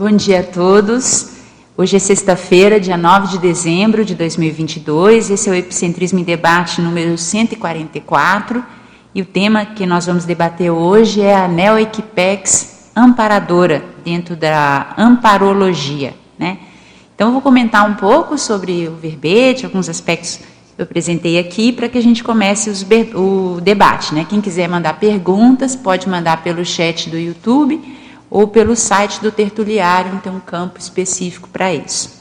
Bom dia a todos. Hoje é sexta-feira, dia 9 de dezembro de 2022. Esse é o Epicentrismo em Debate número 144. E o tema que nós vamos debater hoje é a Neo-Equipex amparadora, dentro da amparologia. Né? Então, eu vou comentar um pouco sobre o verbete, alguns aspectos que eu apresentei aqui, para que a gente comece o debate. Né? Quem quiser mandar perguntas, pode mandar pelo chat do YouTube ou pelo site do tertuliário, tem um campo específico para isso.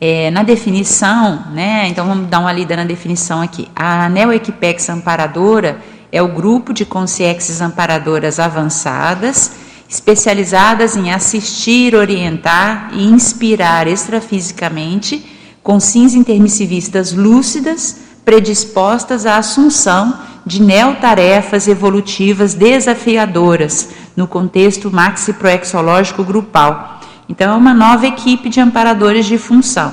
É, na definição, né, então vamos dar uma lida na definição aqui. A Neoequipex amparadora é o grupo de consciências amparadoras avançadas, especializadas em assistir, orientar e inspirar extrafisicamente consciências intermissivistas lúcidas, predispostas à assunção de neotarefas evolutivas desafiadoras no contexto maxi-proexológico grupal. Então, é uma nova equipe de amparadores de função.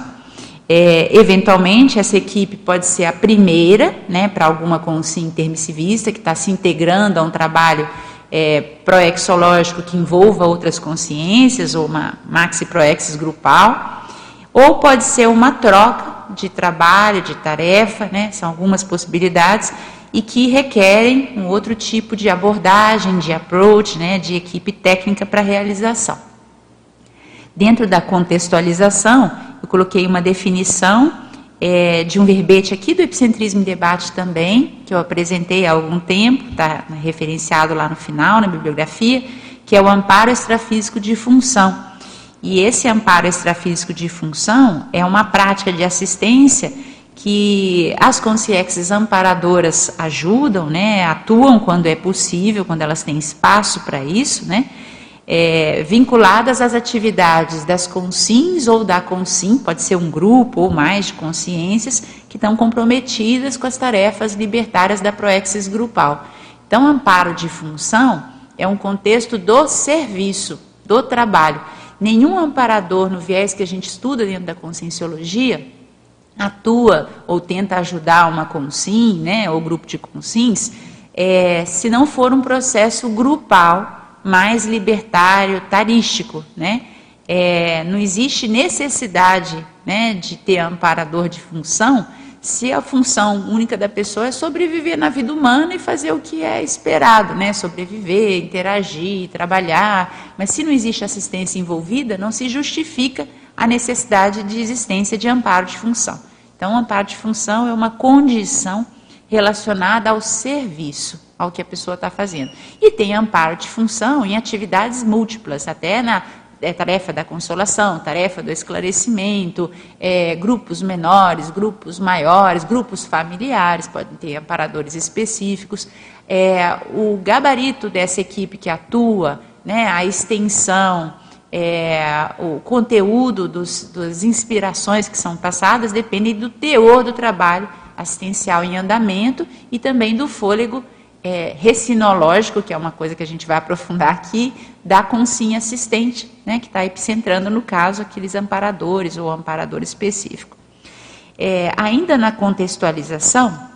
É, eventualmente, essa equipe pode ser a primeira, né, para alguma consciência intermissivista que está se integrando a um trabalho é, proexológico que envolva outras consciências, ou uma maxi-proexis grupal, ou pode ser uma troca de trabalho, de tarefa, né, são algumas possibilidades, e que requerem um outro tipo de abordagem, de approach, né, de equipe técnica para realização. Dentro da contextualização, eu coloquei uma definição é, de um verbete aqui do Epicentrismo em Debate também, que eu apresentei há algum tempo, está referenciado lá no final, na bibliografia, que é o amparo extrafísico de função. E esse amparo extrafísico de função é uma prática de assistência que as consciências amparadoras ajudam, né, atuam quando é possível, quando elas têm espaço para isso, né, é, vinculadas às atividades das consins ou da consim, pode ser um grupo ou mais de consciências que estão comprometidas com as tarefas libertárias da proexis grupal. Então, amparo de função é um contexto do serviço, do trabalho. Nenhum amparador no viés que a gente estuda dentro da conscienciologia atua ou tenta ajudar uma consim, né, ou grupo de consins, é, se não for um processo grupal mais libertário, tarístico, né? É, não existe necessidade né, de ter amparador de função se a função única da pessoa é sobreviver na vida humana e fazer o que é esperado, né? Sobreviver, interagir, trabalhar. Mas se não existe assistência envolvida, não se justifica a necessidade de existência de amparo de função. Então, amparo de função é uma condição relacionada ao serviço, ao que a pessoa está fazendo. E tem amparo de função em atividades múltiplas, até na é, tarefa da consolação, tarefa do esclarecimento, é, grupos menores, grupos maiores, grupos familiares, podem ter amparadores específicos. É, o gabarito dessa equipe que atua, né, a extensão, é, o conteúdo dos, das inspirações que são passadas depende do teor do trabalho assistencial em andamento e também do fôlego é, recinológico, que é uma coisa que a gente vai aprofundar aqui, da consinha assistente, né, que está epicentrando, no caso, aqueles amparadores ou amparador específico. É, ainda na contextualização,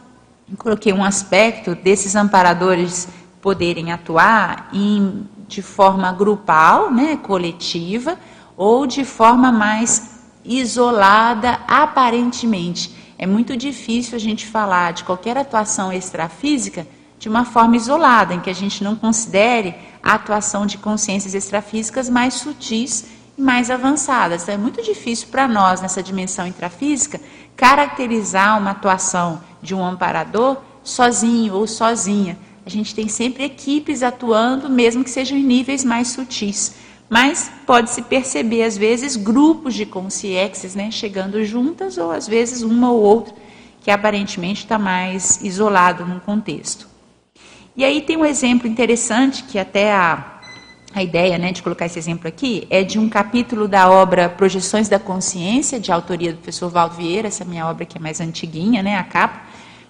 coloquei um aspecto desses amparadores poderem atuar em de forma grupal, né, coletiva, ou de forma mais isolada, aparentemente. É muito difícil a gente falar de qualquer atuação extrafísica de uma forma isolada, em que a gente não considere a atuação de consciências extrafísicas mais sutis e mais avançadas. Então, é muito difícil para nós, nessa dimensão intrafísica, caracterizar uma atuação de um amparador sozinho ou sozinha. A gente tem sempre equipes atuando, mesmo que sejam em níveis mais sutis. Mas pode-se perceber, às vezes, grupos de consciências né, chegando juntas, ou às vezes uma ou outra, que aparentemente está mais isolado num contexto. E aí tem um exemplo interessante, que até a, a ideia né, de colocar esse exemplo aqui é de um capítulo da obra Projeções da Consciência, de autoria do professor Valdo Vieira, essa minha obra que é mais antiguinha, né, a capa,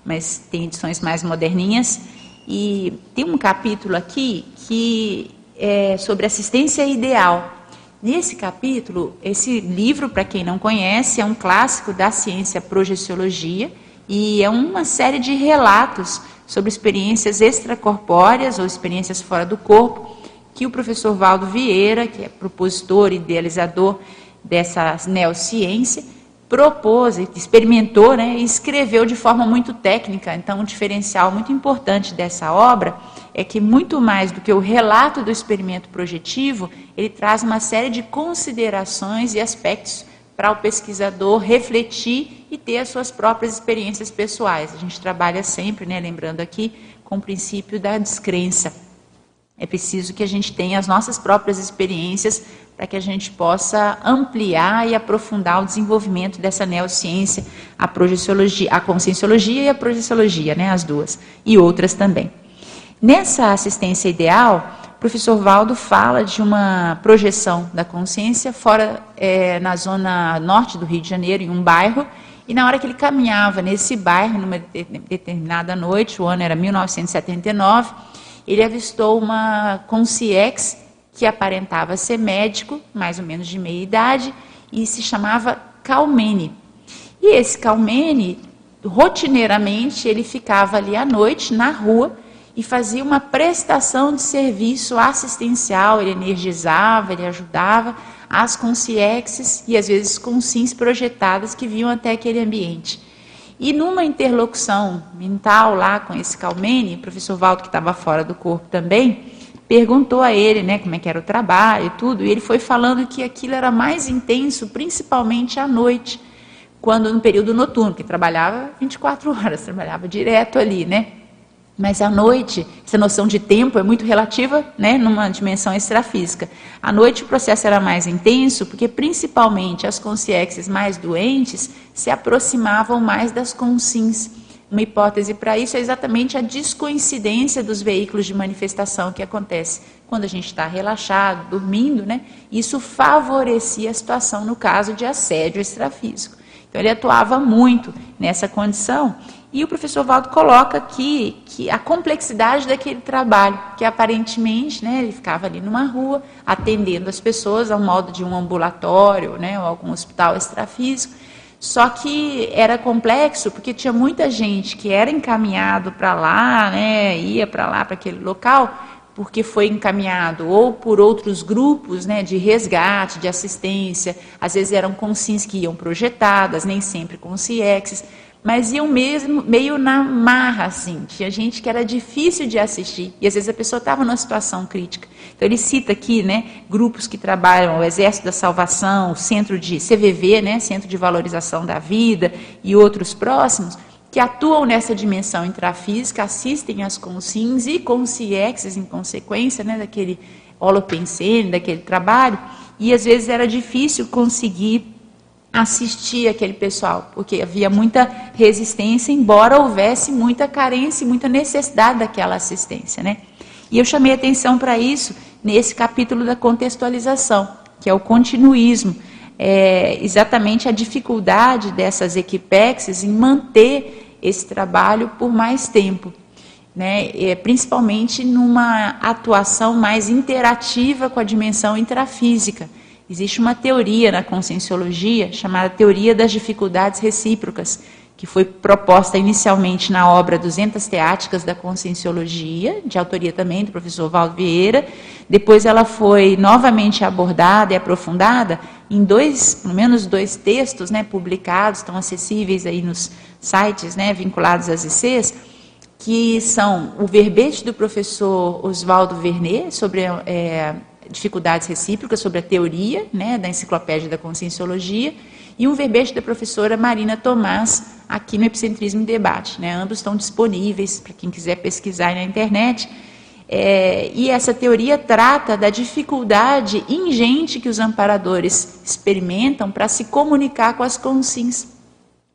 mas tem edições mais moderninhas. E tem um capítulo aqui que é sobre assistência ideal. Nesse capítulo, esse livro, para quem não conhece, é um clássico da ciência projeciologia e é uma série de relatos sobre experiências extracorpóreas ou experiências fora do corpo que o professor Valdo Vieira, que é propositor e idealizador dessa neociência, propôs, experimentou né, e escreveu de forma muito técnica. Então, um diferencial muito importante dessa obra é que, muito mais do que o relato do experimento projetivo, ele traz uma série de considerações e aspectos para o pesquisador refletir e ter as suas próprias experiências pessoais. A gente trabalha sempre, né, lembrando aqui, com o princípio da descrença. É preciso que a gente tenha as nossas próprias experiências para que a gente possa ampliar e aprofundar o desenvolvimento dessa neociência, a projeciologia, a conscienciologia e a projeciologia, né, as duas, e outras também. Nessa assistência ideal, o professor Valdo fala de uma projeção da consciência fora, é, na zona norte do Rio de Janeiro, em um bairro, e na hora que ele caminhava nesse bairro, numa determinada noite, o ano era 1979, ele avistou uma consciex que aparentava ser médico, mais ou menos de meia idade, e se chamava Calmene. E esse Calmene, rotineiramente, ele ficava ali à noite na rua e fazia uma prestação de serviço assistencial, ele energizava, ele ajudava as consciexes e às vezes consciências projetadas que vinham até aquele ambiente. E numa interlocução mental lá com esse Calmene, o professor Valdo, que estava fora do corpo também, perguntou a ele, né, como é que era o trabalho e tudo, e ele foi falando que aquilo era mais intenso, principalmente à noite, quando no período noturno, que trabalhava 24 horas, trabalhava direto ali, né? Mas à noite, essa noção de tempo é muito relativa, né, numa dimensão extrafísica. À noite o processo era mais intenso, porque principalmente as consciências mais doentes se aproximavam mais das consins uma hipótese para isso é exatamente a descoincidência dos veículos de manifestação que acontece quando a gente está relaxado, dormindo, né? Isso favorecia a situação no caso de assédio extrafísico. Então ele atuava muito nessa condição e o professor Valdo coloca aqui que a complexidade daquele trabalho, que aparentemente né, ele ficava ali numa rua, atendendo as pessoas ao modo de um ambulatório né, ou algum hospital extrafísico, só que era complexo porque tinha muita gente que era encaminhado para lá, né, ia para lá, para aquele local, porque foi encaminhado. Ou por outros grupos né, de resgate, de assistência, às vezes eram consins que iam projetadas, nem sempre com CIEXs, mas iam mesmo meio na marra, assim. Tinha gente que era difícil de assistir, e às vezes a pessoa estava numa situação crítica. Então ele cita aqui, né, grupos que trabalham, o Exército da Salvação, o Centro de CVV, né, Centro de Valorização da Vida, e outros próximos, que atuam nessa dimensão intrafísica, assistem às consins e consciexes em consequência, né, daquele holopensene, daquele trabalho, e às vezes era difícil conseguir assistir aquele pessoal, porque havia muita resistência, embora houvesse muita carência e muita necessidade daquela assistência, né? E eu chamei atenção para isso nesse capítulo da contextualização, que é o continuismo, é exatamente a dificuldade dessas equipexes em manter esse trabalho por mais tempo, né? É, principalmente numa atuação mais interativa com a dimensão intrafísica Existe uma teoria na conscienciologia chamada teoria das dificuldades recíprocas, que foi proposta inicialmente na obra 200 Teáticas da Conscienciologia, de autoria também do professor Valdo Vieira. Depois ela foi novamente abordada e aprofundada em dois, pelo menos dois textos né, publicados, estão acessíveis aí nos sites né, vinculados às ICs, que são o verbete do professor Oswaldo Vernet sobre é, dificuldades recíprocas sobre a teoria né, da enciclopédia da conscienciologia e um verbete da professora Marina Tomás aqui no Epicentrismo em Debate. Né? Ambos estão disponíveis para quem quiser pesquisar na internet. É, e essa teoria trata da dificuldade ingente que os amparadores experimentam para se comunicar com as consciências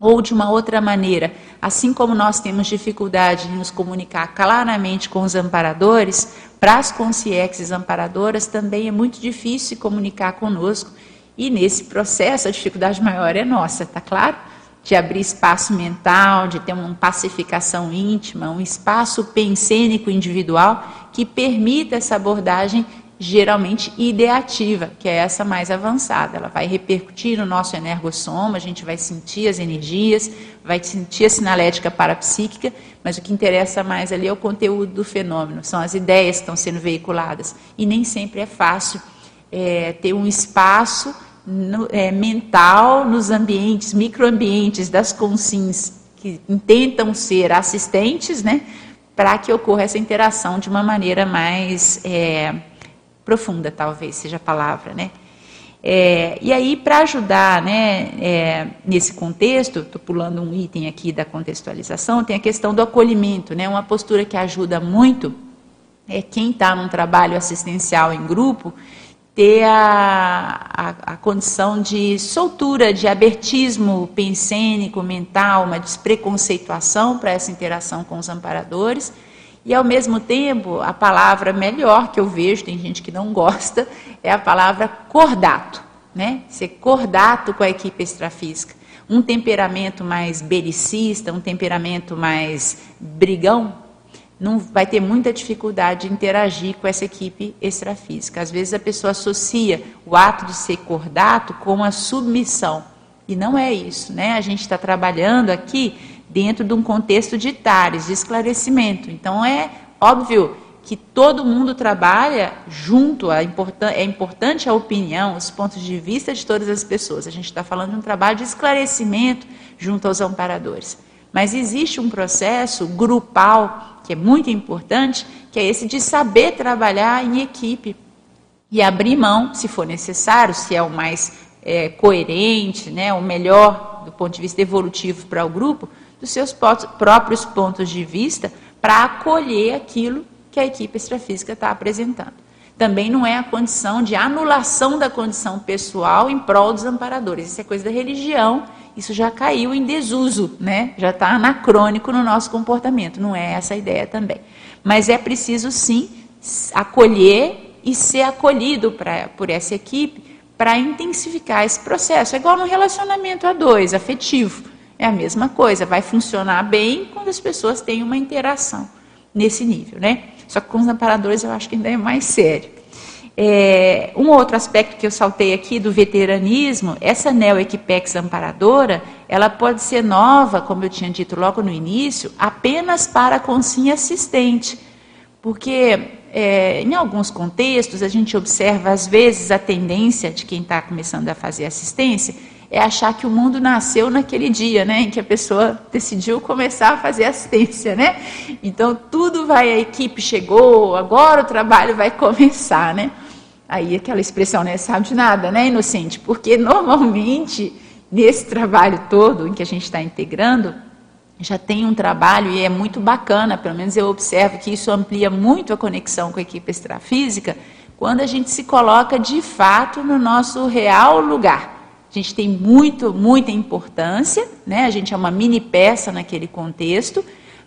ou de uma outra maneira, assim como nós temos dificuldade em nos comunicar claramente com os amparadores, para as consciências amparadoras também é muito difícil se comunicar conosco. E nesse processo a dificuldade maior é nossa, tá claro? De abrir espaço mental, de ter uma pacificação íntima, um espaço pensênico individual que permita essa abordagem geralmente ideativa, que é essa mais avançada. Ela vai repercutir no nosso energossoma, a gente vai sentir as energias, vai sentir a sinalética parapsíquica, mas o que interessa mais ali é o conteúdo do fenômeno, são as ideias que estão sendo veiculadas. E nem sempre é fácil é, ter um espaço no, é, mental nos ambientes, microambientes das consins que tentam ser assistentes, né, para que ocorra essa interação de uma maneira mais é, profunda, talvez seja a palavra, né? É, e aí, para ajudar né, é, nesse contexto, estou pulando um item aqui da contextualização, tem a questão do acolhimento, né, uma postura que ajuda muito é quem está num trabalho assistencial em grupo ter a, a, a, condição de soltura, de abertismo pensênico, mental, uma despreconceituação para essa interação com os amparadores. E, ao mesmo tempo, a palavra melhor que eu vejo, tem gente que não gosta, é a palavra cordato. Né? Ser cordato com a equipe extrafísica. Um temperamento mais belicista, um temperamento mais brigão, não vai ter muita dificuldade de interagir com essa equipe extrafísica. Às vezes a pessoa associa o ato de ser cordato com a submissão. E não é isso, né? A gente está trabalhando aqui dentro de um contexto de tares, de esclarecimento. Então é óbvio que todo mundo trabalha junto, é importante a opinião, os pontos de vista de todas as pessoas. A gente está falando de um trabalho de esclarecimento junto aos amparadores. Mas existe um processo grupal que é muito importante, que é esse de saber trabalhar em equipe e abrir mão, se for necessário, se é o mais é, coerente, né, o melhor do ponto de vista evolutivo para o grupo, dos seus próprios pontos de vista para acolher aquilo que a equipe extrafísica está apresentando. Também não é a condição de anulação da condição pessoal em prol dos amparadores. Isso é coisa da religião isso já caiu em desuso, né? já está anacrônico no nosso comportamento. Não é essa a ideia também. Mas é preciso sim acolher e ser acolhido pra, por essa equipe para intensificar esse processo. É igual no relacionamento a dois, afetivo. É a mesma coisa, vai funcionar bem quando as pessoas têm uma interação nesse nível, né? Só que com os amparadores eu acho que ainda é mais sério. É, um outro aspecto que eu saltei aqui do veteranismo, essa neo-equipex amparadora, ela pode ser nova, como eu tinha dito logo no início, apenas para a consinha assistente. Porque é, em alguns contextos a gente observa às vezes a tendência de quem está começando a fazer assistência é achar que o mundo nasceu naquele dia, né, em que a pessoa decidiu começar a fazer assistência, né? Então tudo vai, a equipe chegou, agora o trabalho vai começar, né? Aí aquela expressão, né, sabe de nada, né, inocente? Porque normalmente nesse trabalho todo em que a gente está integrando, já tem um trabalho e é muito bacana, pelo menos eu observo que isso amplia muito a conexão com a equipe extrafísica, quando a gente se coloca de fato no nosso real lugar. A gente tem muito, muita importância, né? a gente é uma mini peça naquele contexto,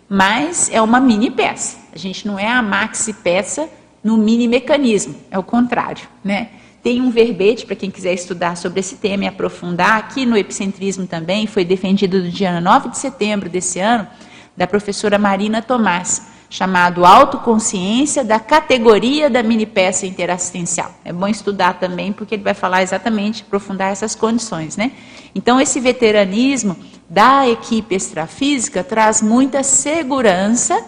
mas é uma mini peça. A gente não é a maxi peça no mini mecanismo, é o contrário, né? Tem um verbete para quem quiser estudar sobre esse tema e aprofundar, aqui no epicentrismo também, foi defendido no dia 9 de setembro desse ano, da professora Marina Tomás, chamado Autoconsciência da categoria da mini peça interassistencial. É bom estudar também, porque ele vai falar exatamente, aprofundar essas condições, né? Então, esse veteranismo da equipe extrafísica traz muita segurança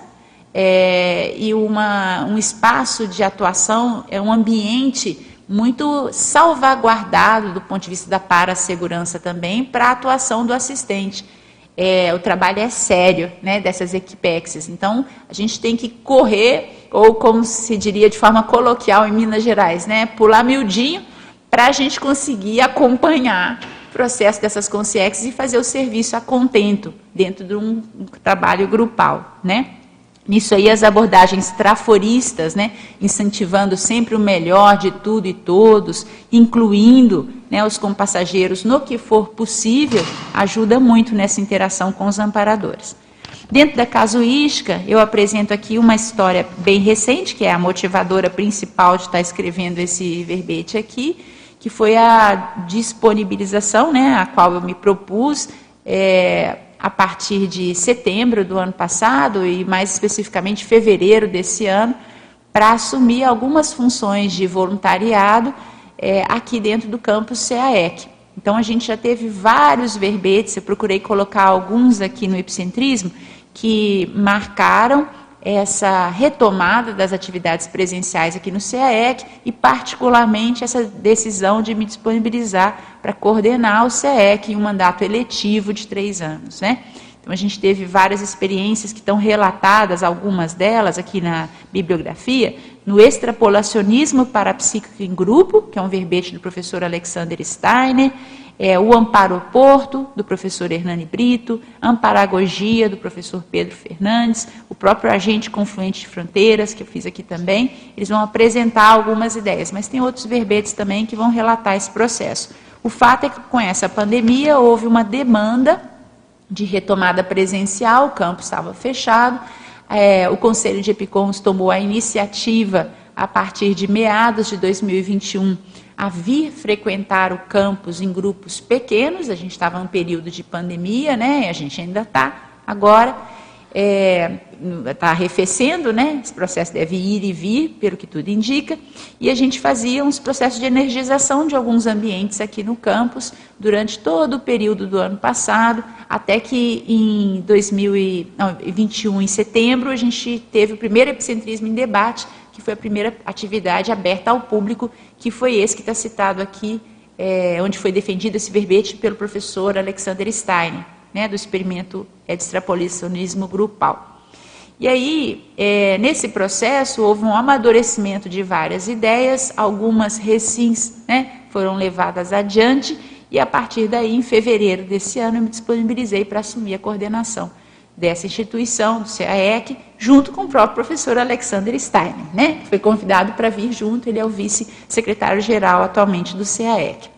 é, e uma, um espaço de atuação, é um ambiente muito salvaguardado do ponto de vista da para-segurança também, para a atuação do assistente. É, o trabalho é sério né, dessas equipexes. Então, a gente tem que correr, ou como se diria de forma coloquial em Minas Gerais, né, pular miudinho, para a gente conseguir acompanhar o processo dessas consciências e fazer o serviço a contento dentro de um trabalho grupal. Né? Nisso aí as abordagens traforistas, né, incentivando sempre o melhor de tudo e todos, incluindo né, os compassageiros no que for possível, ajuda muito nessa interação com os amparadores. Dentro da casuística, eu apresento aqui uma história bem recente, que é a motivadora principal de estar escrevendo esse verbete aqui, que foi a disponibilização, né, a qual eu me propus, é, a partir de setembro do ano passado e mais especificamente fevereiro desse ano, para assumir algumas funções de voluntariado é, aqui dentro do campus CAEC. Então, a gente já teve vários verbetes, eu procurei colocar alguns aqui no epicentrismo, que marcaram essa retomada das atividades presenciais aqui no CAEC e, particularmente, essa decisão de me disponibilizar para coordenar o CAEC em um mandato eletivo de três anos. Né? Então, a gente teve várias experiências que estão relatadas, algumas delas aqui na bibliografia, no extrapolacionismo parapsíquico em grupo, que é um verbete do professor Alexander Steiner, é, o amparoporto, do professor Hernani Brito, amparagogia, do professor Pedro Fernandes, o próprio agente confluente de fronteiras, que eu fiz aqui também, eles vão apresentar algumas ideias, mas tem outros verbetes também que vão relatar esse processo. O fato é que com essa pandemia houve uma demanda de retomada presencial, o campo estava fechado, é, o Conselho de Epicons tomou a iniciativa, a partir de meados de 2021, a vir frequentar o campus em grupos pequenos. A gente estava num período de pandemia, né? A gente ainda está agora. Está é, arrefecendo, né? Esse processo deve ir e vir, pelo que tudo indica. E a gente fazia uns processos de energização de alguns ambientes aqui no campus durante todo o período do ano passado, até que em 2021, em setembro, a gente teve o primeiro epicentrismo em debate, que foi a primeira atividade aberta ao público, que foi esse que está citado aqui, é, onde foi defendido esse verbete pelo professor Alexander Stein, né, do experimento é, de extrapolacionismo grupal. E aí, é, nesse processo, houve um amadurecimento de várias ideias, algumas recins né, foram levadas adiante, e a partir daí, em fevereiro desse ano, eu me disponibilizei para assumir a coordenação dessa instituição, do CAEC, junto com o próprio professor Alexander Steiner, né? Foi convidado para vir junto, ele é o vice-secretário-geral atualmente do CAEC. O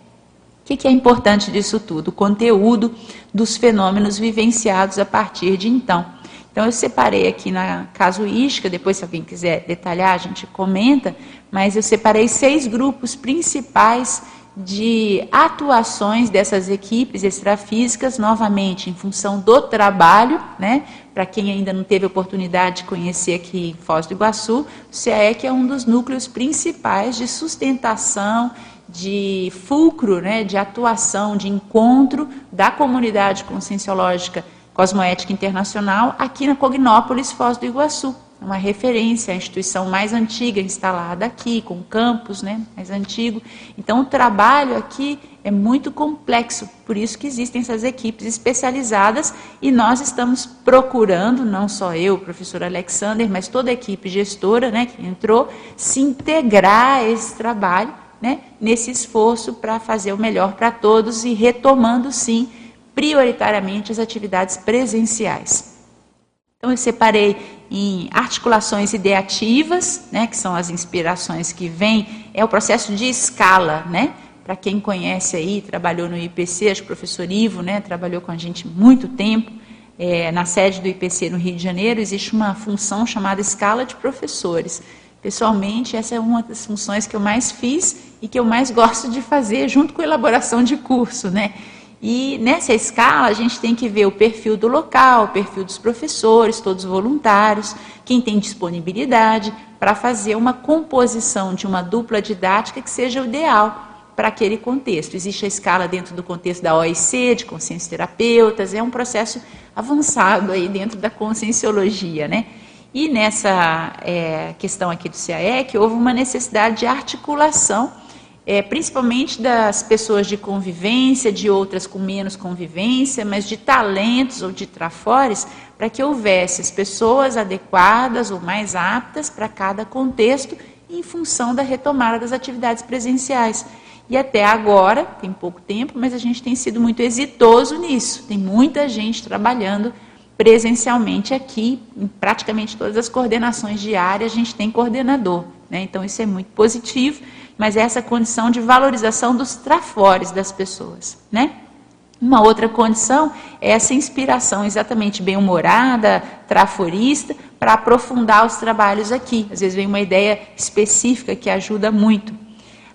que, que é importante disso tudo? O conteúdo dos fenômenos vivenciados a partir de então. Então, eu separei aqui na casuística, depois, se alguém quiser detalhar, a gente comenta, mas eu separei seis grupos principais de atuações dessas equipes extrafísicas, novamente, em função do trabalho, né? Para quem ainda não teve oportunidade de conhecer aqui em Foz do Iguaçu, o CAEC é um dos núcleos principais de sustentação, de fulcro, né? De atuação, de encontro da comunidade conscienciológica cosmoética internacional aqui na Cognópolis, Foz do Iguaçu uma referência à instituição mais antiga instalada aqui, com campus né, mais antigo. Então, o trabalho aqui é muito complexo, por isso que existem essas equipes especializadas e nós estamos procurando, não só eu, professor Alexander, mas toda a equipe gestora né, que entrou, se integrar a esse trabalho, né, nesse esforço para fazer o melhor para todos e retomando, sim, prioritariamente as atividades presenciais. Então, eu separei em articulações ideativas, né, que são as inspirações que vêm, é o processo de escala, né? Para quem conhece aí, trabalhou no IPC, acho que o professor Ivo, né, trabalhou com a gente muito tempo, é, na sede do IPC no Rio de Janeiro, existe uma função chamada escala de professores. Pessoalmente, essa é uma das funções que eu mais fiz e que eu mais gosto de fazer, junto com a elaboração de curso, né? E nessa escala a gente tem que ver o perfil do local, o perfil dos professores, todos voluntários, quem tem disponibilidade para fazer uma composição de uma dupla didática que seja o ideal para aquele contexto. Existe a escala dentro do contexto da OIC, de consciência terapeutas, é um processo avançado aí dentro da conscienciologia, né? E nessa é, questão aqui do CAEC, houve uma necessidade de articulação é, principalmente das pessoas de convivência, de outras com menos convivência, mas de talentos ou de trafores, para que houvesse as pessoas adequadas ou mais aptas para cada contexto em função da retomada das atividades presenciais. E até agora, tem pouco tempo, mas a gente tem sido muito exitoso nisso. Tem muita gente trabalhando presencialmente aqui, em praticamente todas as coordenações diárias, a gente tem coordenador. Né? Então, isso é muito positivo mas é essa condição de valorização dos trafores das pessoas, né? Uma outra condição é essa inspiração exatamente bem-humorada, traforista, para aprofundar os trabalhos aqui. Às vezes vem uma ideia específica que ajuda muito.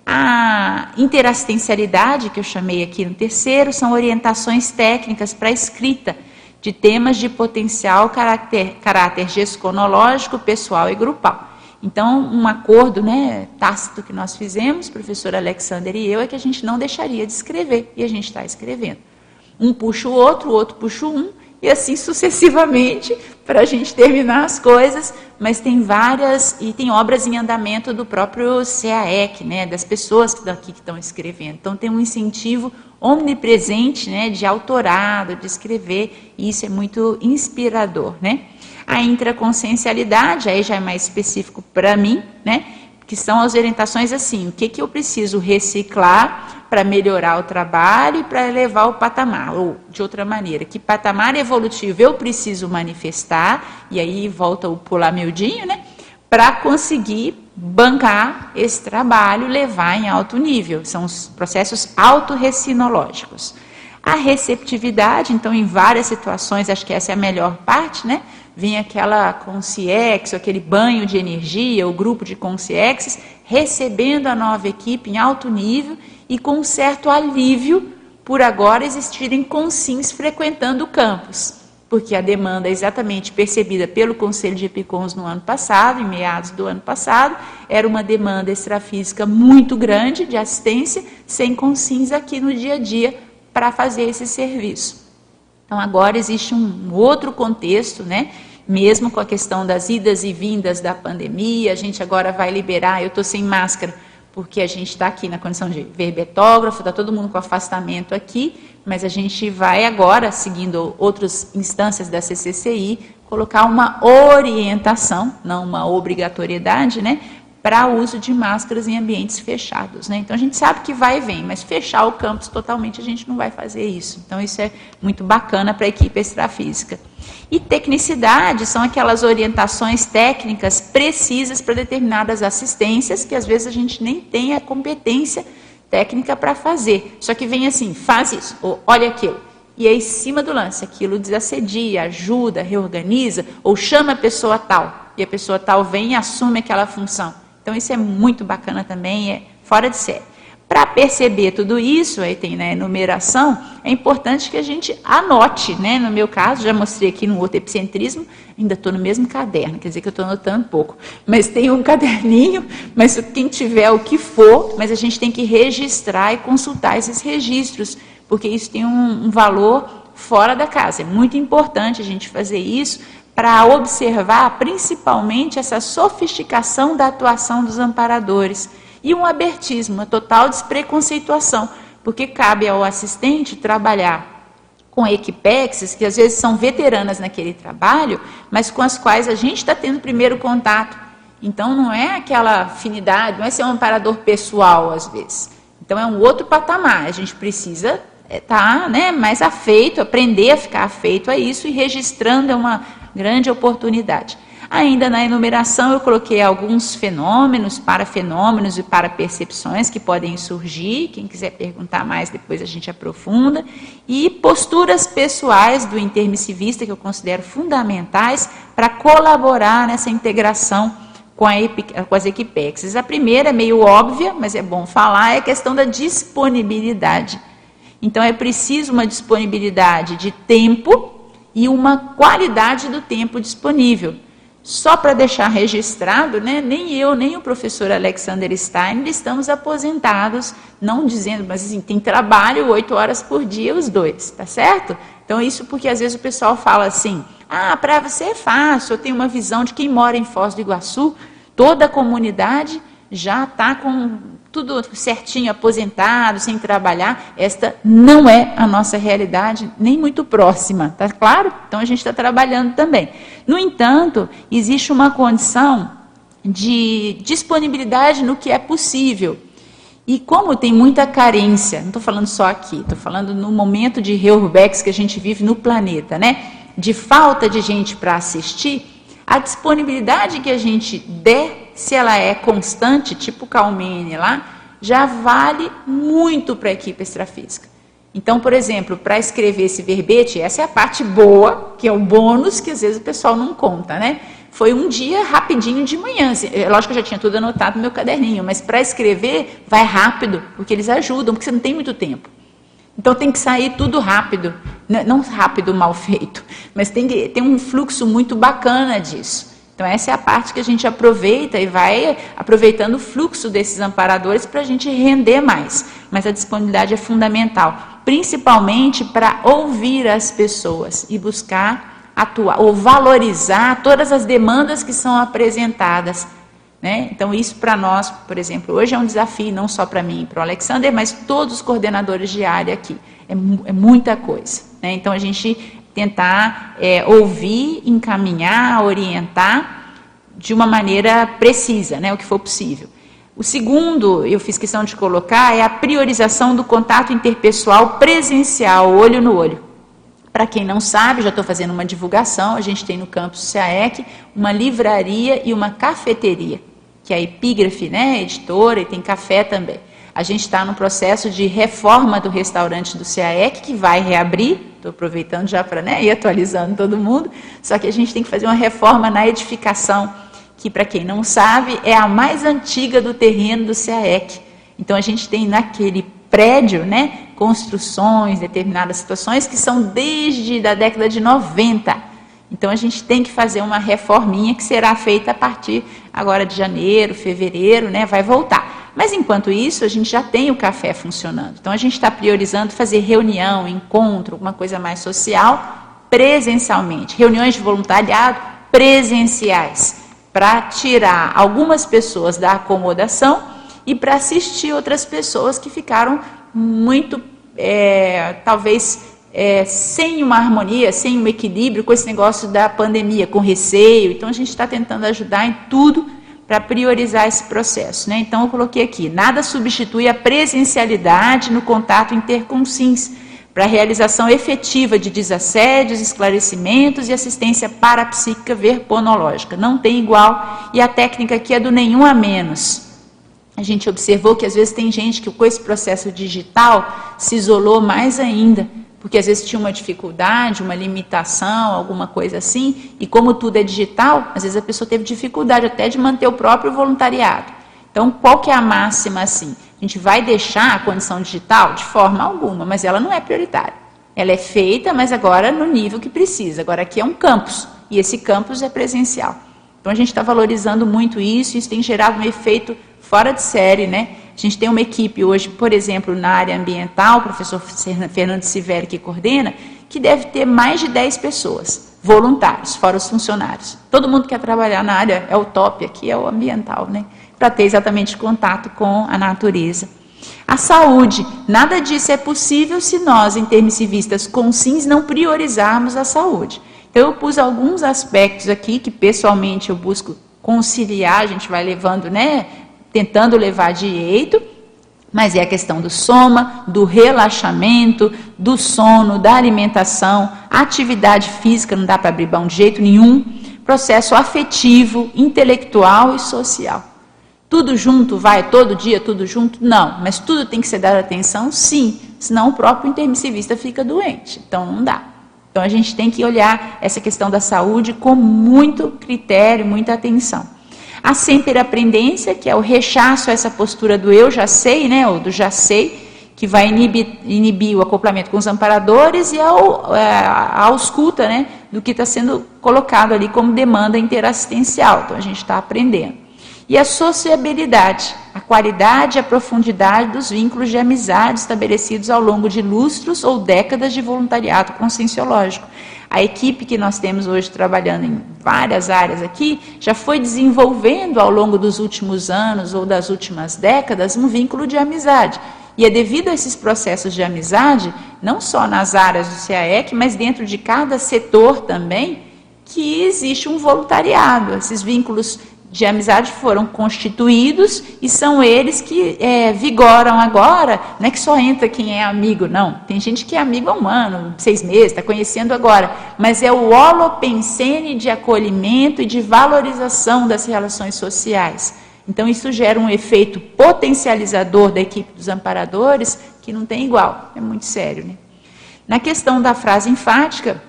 A interassistencialidade, que eu chamei aqui no terceiro, são orientações técnicas para a escrita de temas de potencial caráter, caráter gesconológico, pessoal e grupal. Então, um acordo né, tácito que nós fizemos, professor Alexander e eu, é que a gente não deixaria de escrever, e a gente está escrevendo. Um puxa o outro, o outro puxa um, e assim sucessivamente, para a gente terminar as coisas, mas tem várias, e tem obras em andamento do próprio CAEC, né, das pessoas que daqui que estão escrevendo. Então tem um incentivo omnipresente né, de autorado, de escrever, e isso é muito inspirador. Né? A intraconsciencialidade, aí já é mais específico para mim, né? Que são as orientações assim, o que, que eu preciso reciclar para melhorar o trabalho e para elevar o patamar, ou de outra maneira, que patamar evolutivo eu preciso manifestar, e aí volta o pular miudinho, né? Para conseguir bancar esse trabalho, levar em alto nível. São os processos autorrecinológicos. A receptividade, então, em várias situações, acho que essa é a melhor parte, né? Vem aquela consciência, aquele banho de energia, o grupo de consciências, recebendo a nova equipe em alto nível e com um certo alívio por agora existirem consins frequentando o campus porque a demanda é exatamente percebida pelo Conselho de Epicons no ano passado, em meados do ano passado, era uma demanda extrafísica muito grande de assistência, sem consins aqui no dia a dia para fazer esse serviço. Então agora existe um outro contexto, né? Mesmo com a questão das idas e vindas da pandemia, a gente agora vai liberar, eu estou sem máscara, porque a gente está aqui na condição de verbetógrafo, está todo mundo com afastamento aqui, mas a gente vai agora, seguindo outras instâncias da CCCI, colocar uma orientação, não uma obrigatoriedade, né, para uso de máscaras em ambientes fechados. Né? Então a gente sabe que vai e vem, mas fechar o campus totalmente a gente não vai fazer isso. Então isso é muito bacana para a equipe extrafísica. E tecnicidade são aquelas orientações técnicas precisas para determinadas assistências que às vezes a gente nem tem a competência técnica para fazer. Só que vem assim, faz isso, ou olha aquilo. E aí, em cima do lance, aquilo desassedia, ajuda, reorganiza, ou chama a pessoa tal. E a pessoa tal vem e assume aquela função. Então isso é muito bacana também, é fora de série. Para perceber tudo isso, aí tem né, enumeração, é importante que a gente anote, né? No meu caso, já mostrei aqui no outro epicentrismo, ainda estou no mesmo caderno, quer dizer que eu estou anotando pouco. Mas tem um caderninho, mas quem tiver o que for, mas a gente tem que registrar e consultar esses registros, porque isso tem um, um valor fora da casa. É muito importante a gente fazer isso para observar principalmente essa sofisticação da atuação dos amparadores e um abertismo, uma total despreconceituação, porque cabe ao assistente trabalhar com equipexes que às vezes são veteranas naquele trabalho, mas com as quais a gente está tendo primeiro contato. Então não é aquela afinidade, não é ser um amparador pessoal às vezes. Então é um outro patamar. A gente precisa estar tá, né, mais afeito, aprender a ficar afeito a isso e registrando é uma grande oportunidade. Ainda na enumeração eu coloquei alguns fenômenos, para fenômenos e para percepções que podem surgir. Quem quiser perguntar mais, depois a gente aprofunda. E posturas pessoais do intermissivista que eu considero fundamentais para colaborar nessa integração com, a, com as equipexes. A primeira é meio óbvia, mas é bom falar, é a questão da disponibilidade. Então é preciso uma disponibilidade de tempo e uma qualidade do tempo disponível. Só para deixar registrado, né, nem eu, nem o professor Alexander Stein estamos aposentados, não dizendo, mas assim, tem trabalho oito horas por dia os dois, tá certo? Então, isso porque às vezes o pessoal fala assim, ah, para você é fácil, eu tenho uma visão de quem mora em Foz do Iguaçu, toda a comunidade já está com tudo certinho, aposentado, sem trabalhar. Esta não é a nossa realidade, nem muito próxima, tá claro? Então a gente está trabalhando também. No entanto, existe uma condição de disponibilidade no que é possível. E como tem muita carência, não estou falando só aqui, estou falando no momento de reurbex que a gente vive no planeta, né? De falta de gente para assistir, a disponibilidade que a gente der se ela é constante, tipo Calmene lá, já vale muito para a equipe extrafísica. Então, por exemplo, para escrever esse verbete, essa é a parte boa, que é o bônus que às vezes o pessoal não conta, né? Foi um dia rapidinho de manhã. Assim, é, lógico que eu já tinha tudo anotado no meu caderninho, mas para escrever vai rápido, porque eles ajudam, porque você não tem muito tempo. Então tem que sair tudo rápido, não rápido mal feito, mas tem que ter um fluxo muito bacana disso. Então, essa é a parte que a gente aproveita e vai aproveitando o fluxo desses amparadores para a gente render mais. Mas a disponibilidade é fundamental, principalmente para ouvir as pessoas e buscar atuar ou valorizar todas as demandas que são apresentadas. Né? Então, isso para nós, por exemplo, hoje é um desafio, não só para mim e para o Alexander, mas todos os coordenadores de área aqui. É, é muita coisa. Né? Então, a gente tentar é, ouvir, encaminhar, orientar de uma maneira precisa, né, o que for possível. O segundo, eu fiz questão de colocar, é a priorização do contato interpessoal presencial, olho no olho. Para quem não sabe, já estou fazendo uma divulgação, a gente tem no campus CAEC uma livraria e uma cafeteria, que é a Epígrafe, né, editora, e tem café também. A gente está no processo de reforma do restaurante do CAEC, que vai reabrir, estou aproveitando já para né, ir atualizando todo mundo, só que a gente tem que fazer uma reforma na edificação, que para quem não sabe, é a mais antiga do terreno do CAEC. Então a gente tem naquele prédio, né, construções, determinadas situações que são desde a década de 90. Então a gente tem que fazer uma reforminha que será feita a partir agora de janeiro, fevereiro, né, vai voltar. Mas enquanto isso, a gente já tem o café funcionando. Então a gente está priorizando fazer reunião, encontro, alguma coisa mais social, presencialmente. Reuniões de voluntariado presenciais, para tirar algumas pessoas da acomodação e para assistir outras pessoas que ficaram muito, é, talvez, é, sem uma harmonia, sem um equilíbrio com esse negócio da pandemia, com receio. Então a gente está tentando ajudar em tudo para priorizar esse processo. Né? Então, eu coloquei aqui: nada substitui a presencialidade no contato interconsins para a realização efetiva de desassédios, esclarecimentos e assistência parapsíquica verponológica. Não tem igual e a técnica aqui é do nenhum a menos. A gente observou que às vezes tem gente que com esse processo digital se isolou mais ainda porque às vezes tinha uma dificuldade, uma limitação, alguma coisa assim, e como tudo é digital, às vezes a pessoa teve dificuldade até de manter o próprio voluntariado. Então, qual que é a máxima assim? A gente vai deixar a condição digital? De forma alguma, mas ela não é prioritária. Ela é feita, mas agora no nível que precisa. Agora aqui é um campus, e esse campus é presencial. Então a gente está valorizando muito isso, isso tem gerado um efeito fora de série, né? A gente tem uma equipe hoje, por exemplo, na área ambiental, o professor Fernando Sivelli que coordena, que deve ter mais de 10 pessoas, voluntários, fora os funcionários. Todo mundo quer trabalhar na área, é o top aqui, é o ambiental, né? Para ter exatamente contato com a natureza. A saúde, nada disso é possível se nós, intermissivistas com SINS, não priorizarmos a saúde. Então, eu pus alguns aspectos aqui que pessoalmente eu busco conciliar, a gente vai levando, né, tentando levar direito, mas é a questão do soma, do relaxamento, do sono, da alimentação, atividade física, não dá para abrir mão de jeito nenhum, processo afetivo, intelectual e social. Tudo junto, vai todo dia, tudo junto? Não, mas tudo tem que ser dado atenção, sim, senão o próprio intermissivista fica doente, então não dá. Então a gente tem que olhar essa questão da saúde com muito critério, muita atenção. A aprendência, que é o rechaço a essa postura do eu já sei, né, ou do já sei, que vai inibir, inibir o acoplamento com os amparadores e ao, é, a ausculta né, do que está sendo colocado ali como demanda interassistencial. Então a gente está aprendendo. E a sociabilidade, a qualidade e a profundidade dos vínculos de amizade estabelecidos ao longo de lustros ou décadas de voluntariado conscienciológico. A equipe que nós temos hoje trabalhando em várias áreas aqui já foi desenvolvendo ao longo dos últimos anos ou das últimas décadas um vínculo de amizade. E é devido a esses processos de amizade, não só nas áreas do CAEC, mas dentro de cada setor também, que existe um voluntariado. Esses vínculos de amizade foram constituídos e são eles que é, vigoram agora. Não é que só entra quem é amigo, não. Tem gente que é amigo há um ano, seis meses, está conhecendo agora. Mas é o holopensene de acolhimento e de valorização das relações sociais. Então, isso gera um efeito potencializador da equipe dos amparadores que não tem igual. É muito sério. Né? Na questão da frase enfática,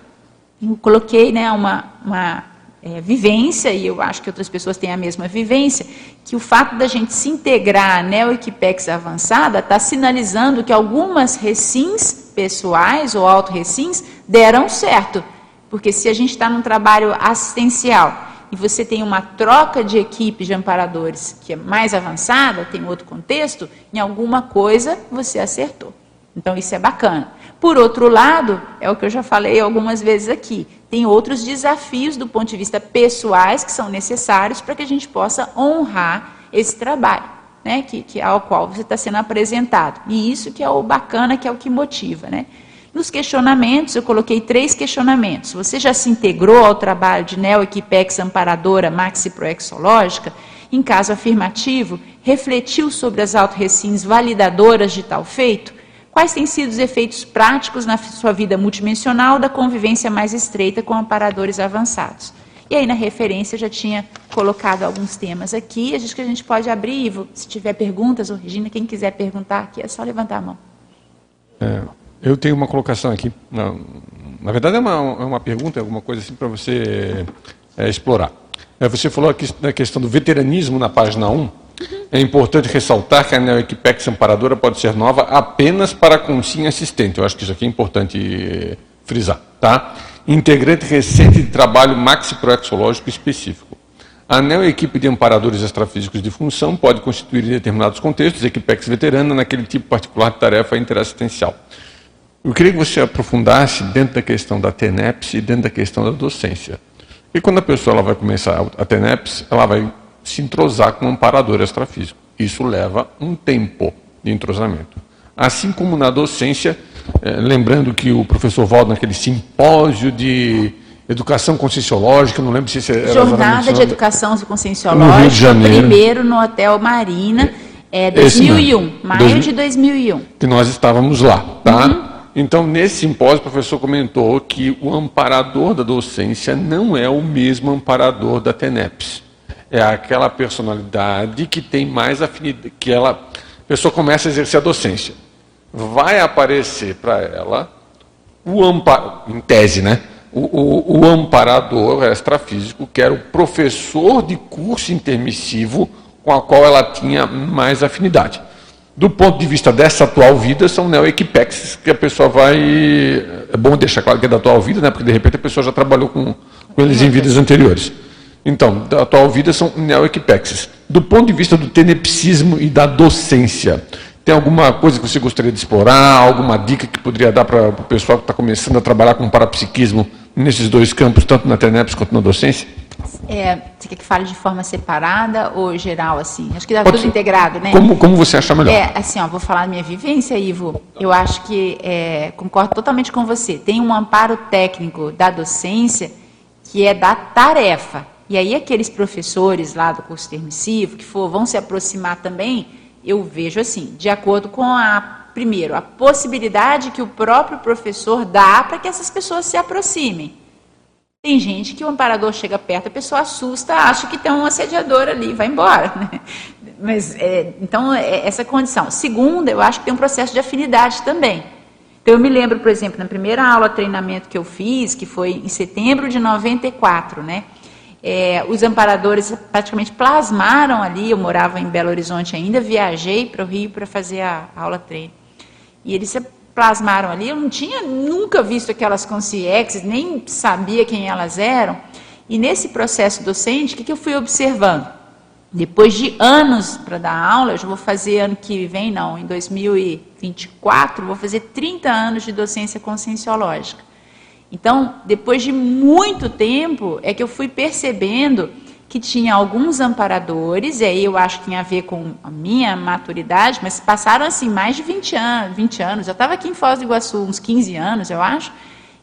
eu coloquei né, uma, uma é, vivência, e eu acho que outras pessoas têm a mesma vivência, que o fato da gente se integrar à Neo-Equipex avançada está sinalizando que algumas recins pessoais ou auto-recins deram certo. Porque se a gente está num trabalho assistencial e você tem uma troca de equipe de amparadores que é mais avançada, tem outro contexto, em alguma coisa você acertou. Então isso é bacana. Por outro lado, é o que eu já falei algumas vezes aqui, tem outros desafios do ponto de vista pessoais que são necessários para que a gente possa honrar esse trabalho, né, que, que ao qual você está sendo apresentado. E isso que é o bacana, que é o que motiva, né? Nos questionamentos, eu coloquei três questionamentos. Você já se integrou ao trabalho de Neo-Equipex amparadora maxiproexológica? Em caso afirmativo, refletiu sobre as autorrecins validadoras de tal feito? Quais têm sido os efeitos práticos na sua vida multidimensional da convivência mais estreita com amparadores avançados? E aí, na referência, eu já tinha colocado alguns temas aqui. Acho que a gente pode abrir, Ivo, se tiver perguntas, ou Regina, quem quiser perguntar aqui, é só levantar a mão. É, eu tenho uma colocação aqui. Na, na verdade, é uma, é uma pergunta, é alguma coisa assim para você é, explorar. É, você falou aqui da questão do veteranismo na página 1. É importante ressaltar que a Neo Equipex amparadora pode ser nova apenas para consim assistente. Eu acho que isso aqui é importante eh, frisar. Tá? Integrante recente de trabalho maxiproexológico específico. A Neo Equipe de Amparadores Extrafísicos de Função pode constituir em determinados contextos Equipex veterana naquele tipo particular de tarefa interassistencial. Eu queria que você aprofundasse dentro da questão da TENEPS e dentro da questão da docência. E quando a pessoa ela vai começar a TENEPS, ela vai se entrosar com um amparador extrafísico. Isso leva um tempo de entrosamento. Assim como na docência, eh, lembrando que o professor Valdo, naquele simpósio de educação conscienciológica, não lembro se era Jornada de Educação Conscienciológica, no Rio de Janeiro. primeiro no Hotel Marina, é, 2001, maio de 2001. Que nós estávamos lá, tá? Uhum. Então, nesse simpósio, o professor comentou que o amparador da docência não é o mesmo amparador da TENEPS. É aquela personalidade que tem mais afinidade, que ela, a pessoa começa a exercer a docência. Vai aparecer para ela o amparador, em tese, né? O, o, o amparador extrafísico, que era o professor de curso intermissivo com a qual ela tinha mais afinidade do ponto de vista dessa atual vida, são neo-equipex que a pessoa vai. É bom deixar claro que é da atual vida, né? porque de repente a pessoa já trabalhou com, com eles em vidas anteriores. Então, da atual vida são neo-equipexes. Do ponto de vista do tenepsismo e da docência, tem alguma coisa que você gostaria de explorar? Alguma dica que poderia dar para o pessoal que está começando a trabalhar com parapsiquismo nesses dois campos, tanto na TENEPS quanto na docência? É, você quer que fale de forma separada ou geral, assim? Acho que dá Pode tudo ser. integrado, né? Como, como você acha melhor? É, assim, ó, vou falar da minha vivência, Ivo. Eu acho que, é, concordo totalmente com você. Tem um amparo técnico da docência que é da tarefa. E aí aqueles professores lá do curso permissivo que for, vão se aproximar também, eu vejo assim, de acordo com a primeiro, a possibilidade que o próprio professor dá para que essas pessoas se aproximem. Tem gente que o amparador chega perto, a pessoa assusta, acha que tem um assediador ali, vai embora. Né? Mas, é, então, é essa condição. Segunda, eu acho que tem um processo de afinidade também. Então, eu me lembro, por exemplo, na primeira aula de treinamento que eu fiz, que foi em setembro de 94, né? É, os amparadores praticamente plasmaram ali, eu morava em Belo Horizonte ainda, viajei para o Rio para fazer a, a aula treino. E eles plasmaram ali. Eu não tinha nunca visto aquelas consciências, nem sabia quem elas eram. E nesse processo docente, o que, que eu fui observando? Depois de anos para dar aula, eu já vou fazer ano que vem, não, em 2024, vou fazer 30 anos de docência conscienciológica. Então, depois de muito tempo, é que eu fui percebendo que tinha alguns amparadores, e aí eu acho que tem a ver com a minha maturidade, mas passaram assim mais de 20 anos, 20 anos. Eu estava aqui em Foz do Iguaçu uns 15 anos, eu acho,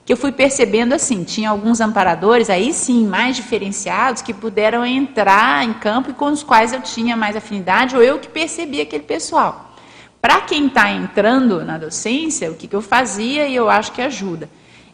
que eu fui percebendo assim, tinha alguns amparadores aí sim mais diferenciados que puderam entrar em campo e com os quais eu tinha mais afinidade, ou eu que percebi aquele pessoal. Para quem está entrando na docência, o que, que eu fazia e eu acho que ajuda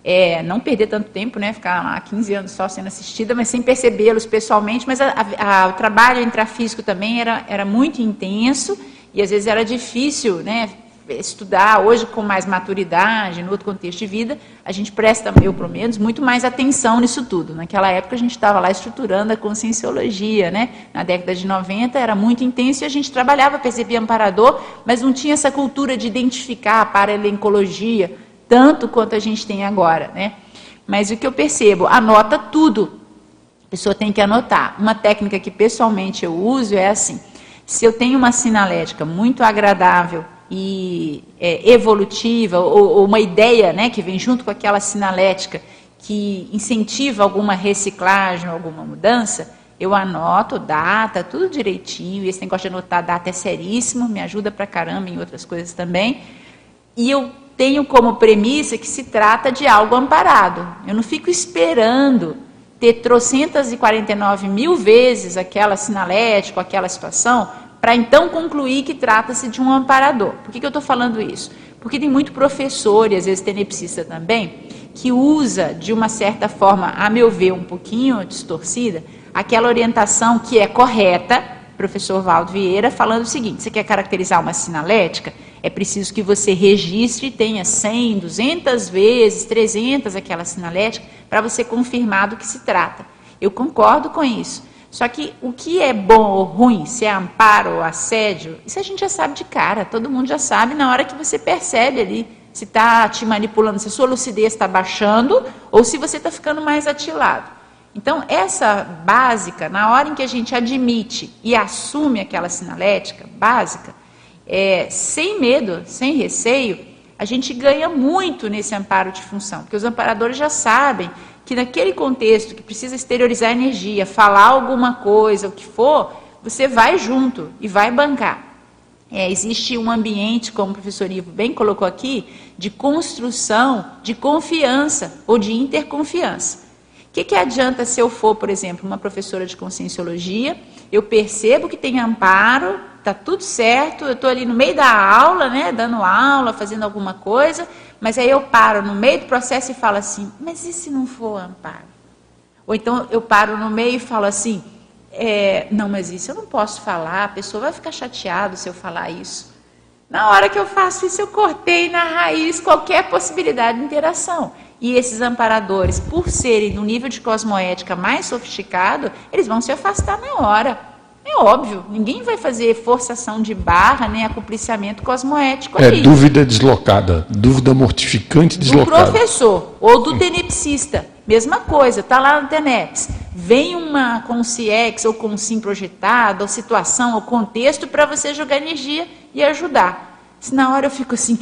é, não perder tanto tempo, né, ficar lá 15 anos só sendo assistida, mas sem percebê-los pessoalmente, mas a, a, o trabalho intrafísico também era, era muito intenso e às vezes era difícil, né, estudar hoje com mais maturidade, no outro contexto de vida, a gente presta, eu pelo menos, muito mais atenção nisso tudo. Naquela época a gente estava lá estruturando a conscienciologia, né? Na década de 90 era muito intenso e a gente trabalhava, percebia amparador, mas não tinha essa cultura de identificar a paralencologia, tanto quanto a gente tem agora, né? Mas o que eu percebo, anota tudo. A pessoa tem que anotar. Uma técnica que pessoalmente eu uso é assim: se eu tenho uma sinalética muito agradável e é, evolutiva, ou, ou, uma ideia né, que vem junto com aquela sinalética que incentiva alguma reciclagem, alguma mudança, eu anoto data, tudo direitinho. Esse negócio de anotar data é seríssimo, me ajuda pra caramba em outras coisas também. E eu tenho como premissa que se trata de algo amparado. Eu não fico esperando ter trocentas e 49 mil vezes aquela sinalética, aquela situação, para então concluir que trata-se de um amparador. Por que, que eu estou falando isso? Porque tem muito professor, e às vezes tenepsista também, que usa de uma certa forma, a meu ver, um pouquinho distorcida, aquela orientação que é correta, professor Valdo Vieira, falando o seguinte: você quer caracterizar uma sinalética? É preciso que você registre e tenha 100, 200 vezes, 300 aquela sinalética, para você confirmar do que se trata. Eu concordo com isso. Só que o que é bom ou ruim, se é amparo ou assédio, isso a gente já sabe de cara. Todo mundo já sabe na hora que você percebe ali se está te manipulando, se a sua lucidez está baixando ou se você está ficando mais atilado. Então, essa básica, na hora em que a gente admite e assume aquela sinalética básica, é, sem medo, sem receio, a gente ganha muito nesse amparo de função, porque os amparadores já sabem que naquele contexto que precisa exteriorizar energia, falar alguma coisa, o que for, você vai junto e vai bancar. É, existe um ambiente, como o professor Ivo bem colocou aqui, de construção de confiança ou de interconfiança que, que adianta se eu for, por exemplo, uma professora de conscienciologia, eu percebo que tem amparo, está tudo certo, eu estou ali no meio da aula, né, dando aula, fazendo alguma coisa, mas aí eu paro no meio do processo e falo assim, mas e se não for amparo? Ou então eu paro no meio e falo assim, é, não, mas isso eu não posso falar, a pessoa vai ficar chateada se eu falar isso. Na hora que eu faço isso, eu cortei na raiz qualquer possibilidade de interação. E esses amparadores, por serem no nível de cosmoética mais sofisticado, eles vão se afastar na hora. É óbvio, ninguém vai fazer forçação de barra nem acompliciamento cosmoético. É dúvida deslocada, dúvida mortificante deslocada. Do professor ou do tenepsista, mesma coisa, está lá no TENEPS. Vem uma com CIEX ou com SIM projetado, ou situação, ou contexto para você jogar energia e ajudar. Se na hora eu fico assim,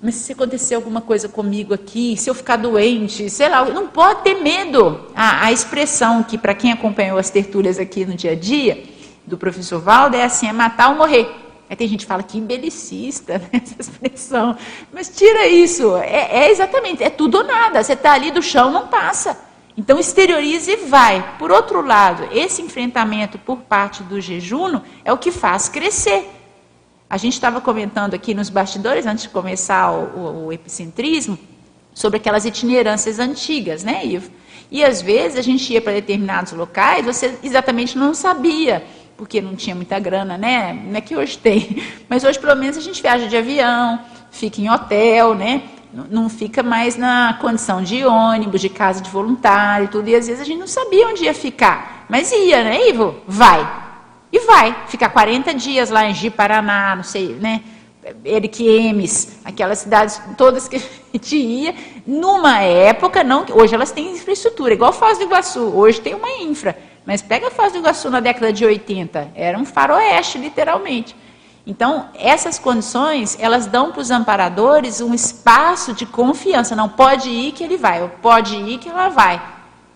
mas se acontecer alguma coisa comigo aqui, se eu ficar doente, sei lá, não pode ter medo. A, a expressão que, para quem acompanhou as tertúlias aqui no dia a dia, do professor Valdo, é assim, é matar ou morrer. Aí tem gente que fala que embelicista, né, essa expressão. Mas tira isso, é, é exatamente, é tudo ou nada. Você está ali do chão, não passa. Então exterioriza e vai. Por outro lado, esse enfrentamento por parte do jejuno é o que faz crescer. A gente estava comentando aqui nos bastidores, antes de começar o, o, o epicentrismo, sobre aquelas itinerâncias antigas, né, Ivo? E às vezes a gente ia para determinados locais, você exatamente não sabia, porque não tinha muita grana, né? Não é que hoje tem, mas hoje pelo menos a gente viaja de avião, fica em hotel, né? Não fica mais na condição de ônibus, de casa de voluntário, tudo. E às vezes a gente não sabia onde ia ficar, mas ia, né, Ivo? Vai. E vai ficar 40 dias lá em Ji, Paraná, não sei, né? Eriquemes, aquelas cidades todas que a gente ia, numa época, não, hoje elas têm infraestrutura, igual Foz do Iguaçu, hoje tem uma infra, mas pega Foz do Iguaçu na década de 80, era um faroeste, literalmente. Então, essas condições, elas dão para os amparadores um espaço de confiança, não pode ir que ele vai, ou pode ir que ela vai.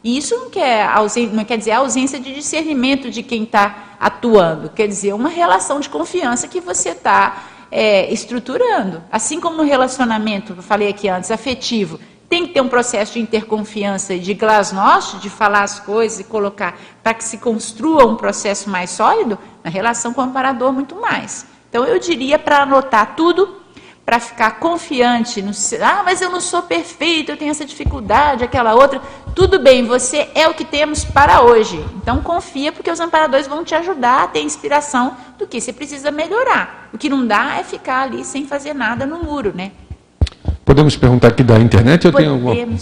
E isso não quer, não quer dizer a ausência de discernimento de quem está atuando, quer dizer uma relação de confiança que você está é, estruturando. Assim como no relacionamento, eu falei aqui antes, afetivo, tem que ter um processo de interconfiança e de glasnost, de falar as coisas e colocar para que se construa um processo mais sólido, na relação com o amparador, muito mais. Então, eu diria para anotar tudo para ficar confiante no ah, mas eu não sou perfeito, eu tenho essa dificuldade, aquela outra. Tudo bem, você é o que temos para hoje. Então confia porque os amparadores vão te ajudar a ter inspiração do que você precisa melhorar. O que não dá é ficar ali sem fazer nada no muro, né? Podemos perguntar aqui da internet ou podemos, tem alguma?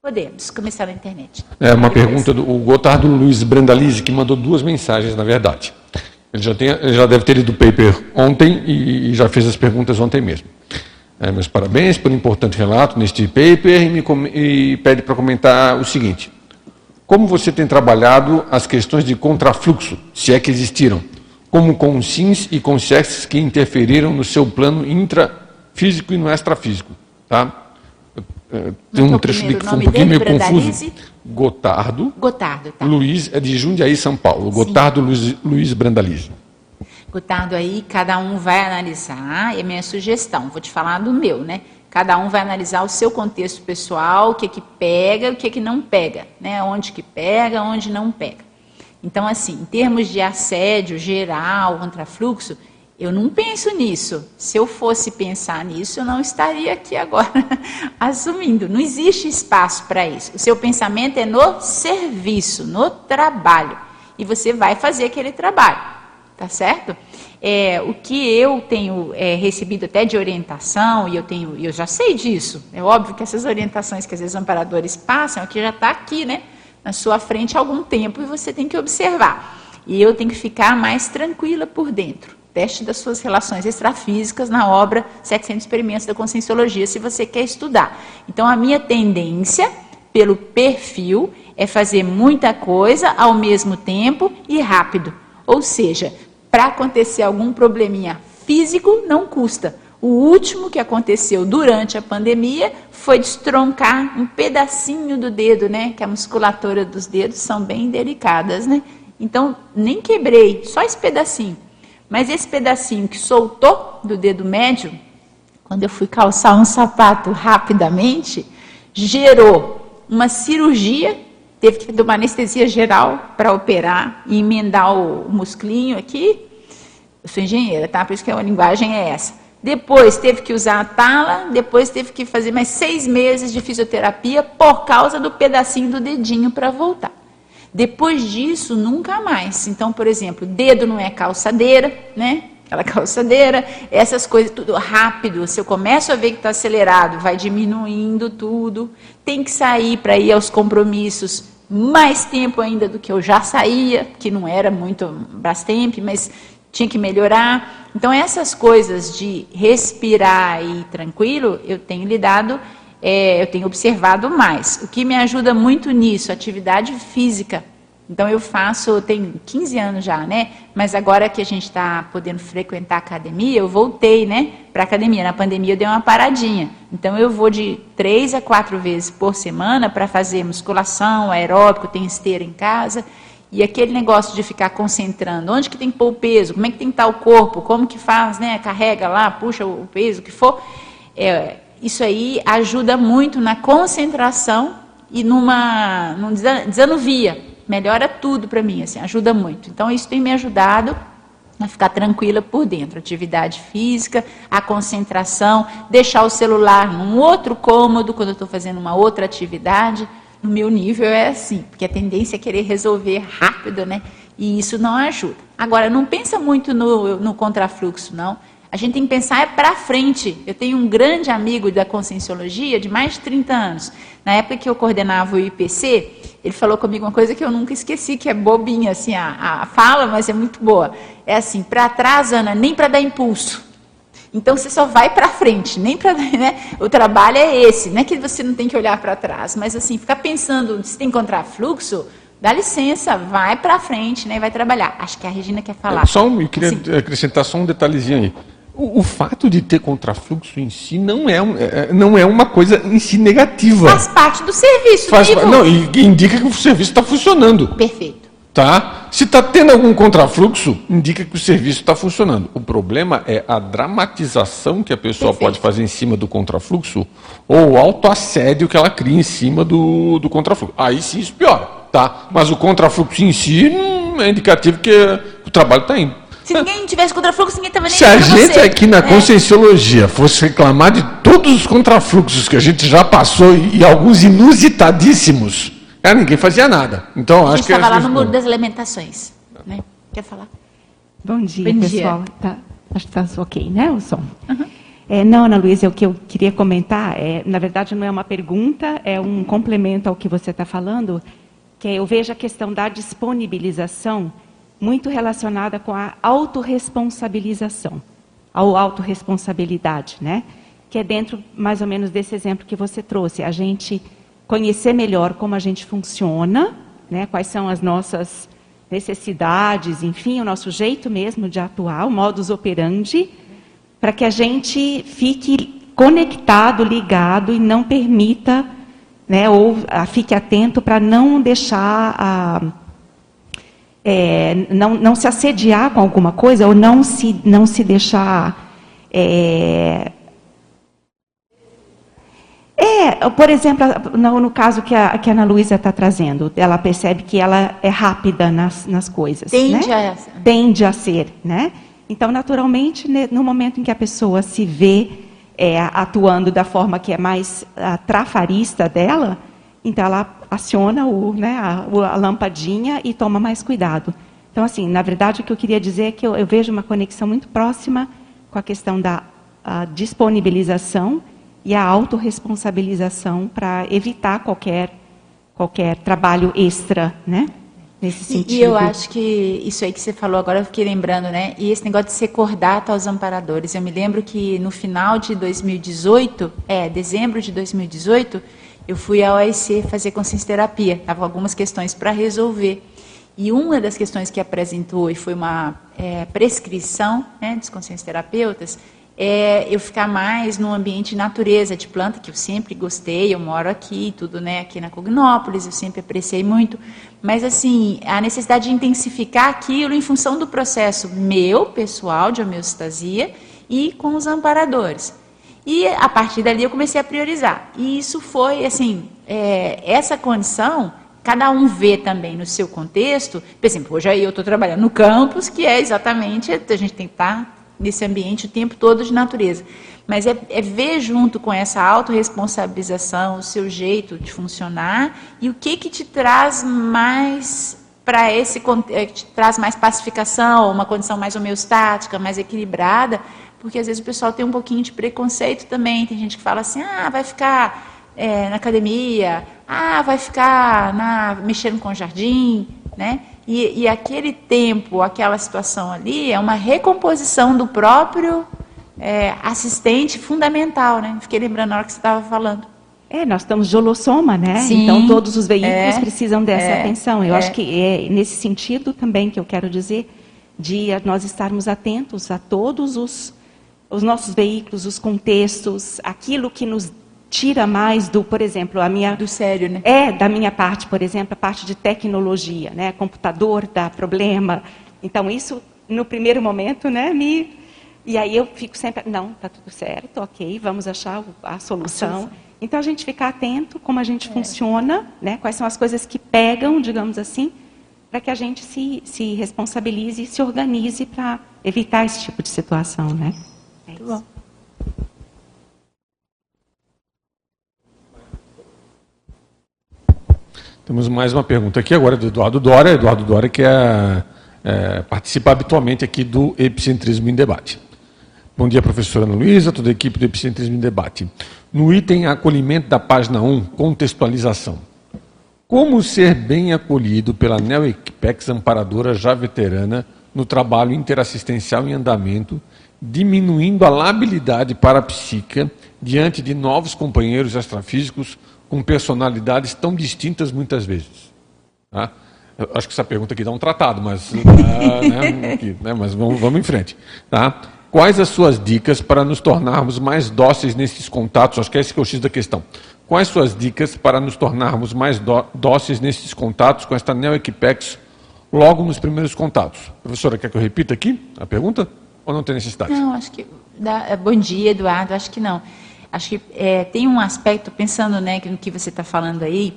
Podemos começar na internet. É uma pergunta do Gotardo Luiz Brandalize que mandou duas mensagens, na verdade. Ele já, tem, ele já deve ter lido o paper ontem e, e já fez as perguntas ontem mesmo. É, meus parabéns pelo importante relato neste paper e, me, e pede para comentar o seguinte. como você tem trabalhado as questões de contrafluxo, se é que existiram, como com SINs e com SEX que interferiram no seu plano intrafísico e no extrafísico, tá? É, tem um trecho que foi um pouquinho meio confuso. Gotardo. Gotardo, tá. Luiz, é de Jundiaí, São Paulo. Sim. Gotardo Luiz, Luiz Brandalize. Gotardo aí, cada um vai analisar, é minha sugestão, vou te falar do meu, né? Cada um vai analisar o seu contexto pessoal, o que que pega, o que que não pega, né? Onde que pega, onde não pega. Então, assim, em termos de assédio geral, contrafluxo, eu não penso nisso. Se eu fosse pensar nisso, eu não estaria aqui agora assumindo. Não existe espaço para isso. O seu pensamento é no serviço, no trabalho. E você vai fazer aquele trabalho. Tá certo? É, o que eu tenho é, recebido até de orientação, e eu tenho, eu já sei disso, é óbvio que essas orientações que às vezes os amparadores passam, que já está aqui, né, na sua frente há algum tempo, e você tem que observar. E eu tenho que ficar mais tranquila por dentro teste das suas relações extrafísicas na obra 700 Experimentos da Conscienciologia, se você quer estudar. Então, a minha tendência, pelo perfil, é fazer muita coisa ao mesmo tempo e rápido. Ou seja, para acontecer algum probleminha físico, não custa. O último que aconteceu durante a pandemia foi destroncar um pedacinho do dedo, né? Que a musculatura dos dedos são bem delicadas, né? Então, nem quebrei, só esse pedacinho. Mas esse pedacinho que soltou do dedo médio, quando eu fui calçar um sapato rapidamente, gerou uma cirurgia, teve que ter uma anestesia geral para operar e emendar o musclinho aqui. Eu sou engenheira, tá? Por isso que a linguagem é essa. Depois teve que usar a tala, depois teve que fazer mais seis meses de fisioterapia por causa do pedacinho do dedinho para voltar. Depois disso, nunca mais. Então, por exemplo, dedo não é calçadeira, né? Aquela calçadeira, essas coisas tudo rápido. Se eu começo a ver que está acelerado, vai diminuindo tudo. Tem que sair para ir aos compromissos mais tempo ainda do que eu já saía, que não era muito Brastemp, mas tinha que melhorar. Então, essas coisas de respirar e ir tranquilo, eu tenho lidado é, eu tenho observado mais. O que me ajuda muito nisso, atividade física. Então eu faço, tem 15 anos já, né? Mas agora que a gente está podendo frequentar a academia, eu voltei, né? Para academia. Na pandemia eu dei uma paradinha. Então eu vou de três a quatro vezes por semana para fazer musculação, aeróbico, tem esteira em casa. E aquele negócio de ficar concentrando, onde que tem que pôr o peso, como é que tem que estar o corpo, como que faz, né? Carrega lá, puxa o peso, o que for. É, isso aí ajuda muito na concentração e numa, num desanuvia. Melhora tudo para mim, assim, ajuda muito. Então, isso tem me ajudado a ficar tranquila por dentro. Atividade física, a concentração, deixar o celular num outro cômodo quando eu estou fazendo uma outra atividade. No meu nível é assim, porque a tendência é querer resolver rápido, né? E isso não ajuda. Agora, não pensa muito no, no contrafluxo, não. A gente tem que pensar é para frente. Eu tenho um grande amigo da Conscienciologia de mais de 30 anos. Na época que eu coordenava o IPC, ele falou comigo uma coisa que eu nunca esqueci, que é bobinha, assim, a, a fala, mas é muito boa. É assim, para trás, Ana, nem para dar impulso. Então você só vai para frente, nem para, né? O trabalho é esse, não é que você não tem que olhar para trás, mas assim, ficar pensando se tem que encontrar fluxo, dá licença, vai para frente, né? Vai trabalhar. Acho que a Regina quer falar. É, só um, eu queria assim. acrescentar só um detalhezinho aí. O, o, fato de ter contrafluxo em si não é, é, é, não é uma coisa em si negativa. Faz parte do serviço. Faz, não, e indica que o serviço está funcionando. Perfeito. Tá? Se está tendo algum contrafluxo, indica que o serviço está funcionando. O problema é a dramatização que a pessoa Perfeito. pode fazer em cima do contrafluxo ou o autoassédio que ela cria em cima do, do contrafluxo. Aí sim isso piora. Tá? Mas o contrafluxo em si não é indicativo que o trabalho está indo. Se ninguém tivesse contrafluxo, ninguém estava nem Se a gente você. aqui na é. Conscienciologia fosse reclamar de todos os contrafluxos que a gente já passou e, alguns inusitadíssimos, é, ninguém fazia nada. Então, acho que. estava lá no muro das lamentações. Né? Quer falar? Bom dia, Bom pessoal. Dia. Tá, acho que está ok, né, o som? Uhum. É, não, Ana Luísa, o que eu queria comentar, é, na verdade, não é uma pergunta, é um complemento ao que você está falando, que é, eu vejo a questão da disponibilização muito relacionada com a autorresponsabilização, a autorresponsabilidade, né? Que é dentro mais ou menos desse exemplo que você trouxe, a gente conhecer melhor como a gente funciona, né? quais são as nossas necessidades, enfim, o nosso jeito mesmo de atuar, o modus operandi, para que a gente fique conectado, ligado e não permita, né, ou ah, fique atento para não deixar a, é, não, não se assediar com alguma coisa ou não se, não se deixar é, é, por exemplo, no, no caso que a, que a Ana Luísa está trazendo, ela percebe que ela é rápida nas, nas coisas. Tende né? a Tende a ser, né? Então, naturalmente, no momento em que a pessoa se vê é, atuando da forma que é mais a, trafarista dela, então ela aciona o, né, a, a, lampadinha e toma mais cuidado. Então, assim, na verdade, o que eu queria dizer é que eu, eu vejo uma conexão muito próxima com a questão da a disponibilização e a autorresponsabilização para evitar qualquer, qualquer trabalho extra, né? Nesse sentido. E, e, eu acho que isso aí que você falou agora, eu fiquei lembrando, né? E esse negócio de ser cordata aos amparadores. Eu me lembro que no final de 2018, é, dezembro de 2018, eu fui à OIC fazer consciência terapia. Tava algumas questões para resolver. E uma das questões que apresentou e foi uma é, prescrição né, dos consciências terapeutas é eu ficar mais no ambiente de natureza, de planta, que eu sempre gostei, eu moro aqui, tudo, né, aqui na Cognópolis, eu sempre apreciei muito, mas assim, a necessidade de intensificar aquilo em função do processo meu, pessoal, de homeostasia, e com os amparadores. E a partir dali eu comecei a priorizar. E isso foi, assim, é, essa condição, cada um vê também no seu contexto. Por exemplo, hoje aí eu estou trabalhando no campus, que é exatamente, a gente tem que estar tá nesse ambiente o tempo todo de natureza. Mas é, é ver junto com essa autorresponsabilização o seu jeito de funcionar e o que que te traz mais para esse é, te traz mais pacificação, uma condição mais homeostática, mais equilibrada, porque às vezes o pessoal tem um pouquinho de preconceito também. Tem gente que fala assim, ah, vai ficar é, na academia, ah, vai ficar na, mexendo com o jardim, né? E, e, aquele tempo, aquela situação ali, é uma recomposição do próprio é, assistente fundamental, né? Fiquei lembrando na hora que você estava falando. É, nós estamos de holossoma, né? Sim, então todos os veículos é, precisam dessa é, atenção. Eu é. acho que é nesse sentido também que eu quero dizer de nós estarmos atentos a todos os, os nossos veículos, os contextos, aquilo que nos tira mais do, por exemplo, a minha do sério, né? É da minha parte, por exemplo, a parte de tecnologia, né? Computador dá problema. Então isso no primeiro momento, né, me e aí eu fico sempre, não, tá tudo certo, ok, vamos achar a solução. Então a gente ficar atento como a gente é. funciona, né? Quais são as coisas que pegam, digamos assim, para que a gente se, se responsabilize e se organize para evitar esse tipo de situação, né? É Muito bom. Temos mais uma pergunta aqui agora do Eduardo Dória. Eduardo Dória, que é, é, participa habitualmente aqui do Epicentrismo em Debate. Bom dia, professora Ana Luísa, toda a equipe do Epicentrismo em Debate. No item acolhimento da página 1, contextualização. Como ser bem acolhido pela Neoequipex amparadora já veterana no trabalho interassistencial em andamento, diminuindo a labilidade parapsíquica diante de novos companheiros extrafísicos com personalidades tão distintas muitas vezes. Tá? Acho que essa pergunta aqui dá um tratado, mas, uh, né, aqui, né, mas vamos, vamos em frente. Tá? Quais as suas dicas para nos tornarmos mais dóceis nesses contatos? Acho que esse que é o X da questão. Quais suas dicas para nos tornarmos mais dóceis nesses contatos com esta Neo Equipex logo nos primeiros contatos? Professora, quer que eu repita aqui a pergunta? Ou não tem necessidade? Não, acho que. Dá, bom dia, Eduardo. Acho que não. Acho que é, tem um aspecto, pensando né, no que você está falando aí,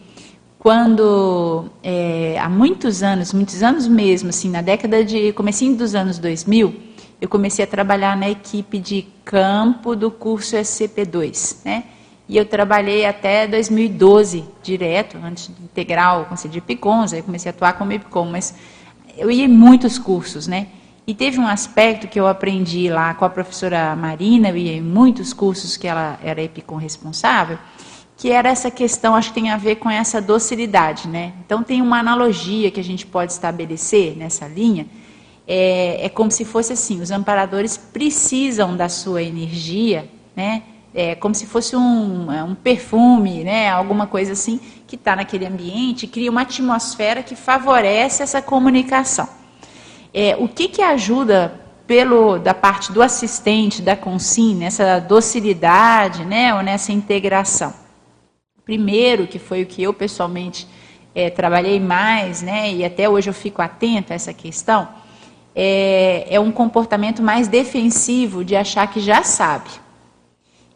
quando é, há muitos anos, muitos anos mesmo, assim, na década de, comecinho dos anos 2000, eu comecei a trabalhar na equipe de campo do curso SCP-2, né? E eu trabalhei até 2012 direto, antes de integrar o Conselho de Epicons, aí comecei a atuar como Epicom, mas eu ia em muitos cursos, né? E teve um aspecto que eu aprendi lá com a professora Marina, ia em muitos cursos que ela era EPICOM responsável, que era essa questão, acho que tem a ver com essa docilidade, né? Então tem uma analogia que a gente pode estabelecer nessa linha, é, é como se fosse assim, os amparadores precisam da sua energia, né? é, como se fosse um, é, um perfume, né, alguma coisa assim, que está naquele ambiente, cria uma atmosfera que favorece essa comunicação. É, o que, que ajuda pelo da parte do assistente, da consim, nessa docilidade, né, ou nessa integração? Primeiro, que foi o que eu pessoalmente é, trabalhei mais, né, e até hoje eu fico atenta a essa questão, é, é um comportamento mais defensivo de achar que já sabe.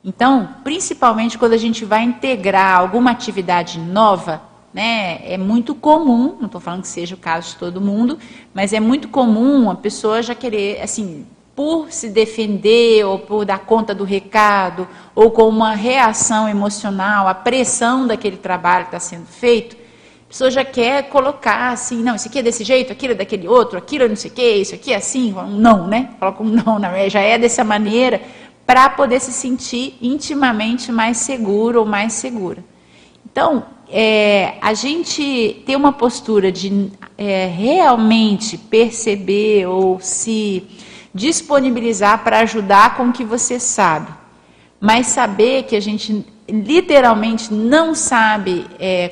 Então, principalmente quando a gente vai integrar alguma atividade nova, né, é muito comum, não estou falando que seja o caso de todo mundo, mas é muito comum a pessoa já querer, assim, por se defender ou por dar conta do recado, ou com uma reação emocional, a pressão daquele trabalho que está sendo feito, a pessoa já quer colocar assim, não, isso aqui é desse jeito, aquilo é daquele outro, aquilo é não sei o quê, isso aqui é assim, não, né? Coloca um não, não, já é dessa maneira, para poder se sentir intimamente mais seguro ou mais segura. Então, é, a gente ter uma postura de é, realmente perceber ou se disponibilizar para ajudar com o que você sabe, mas saber que a gente literalmente não sabe é,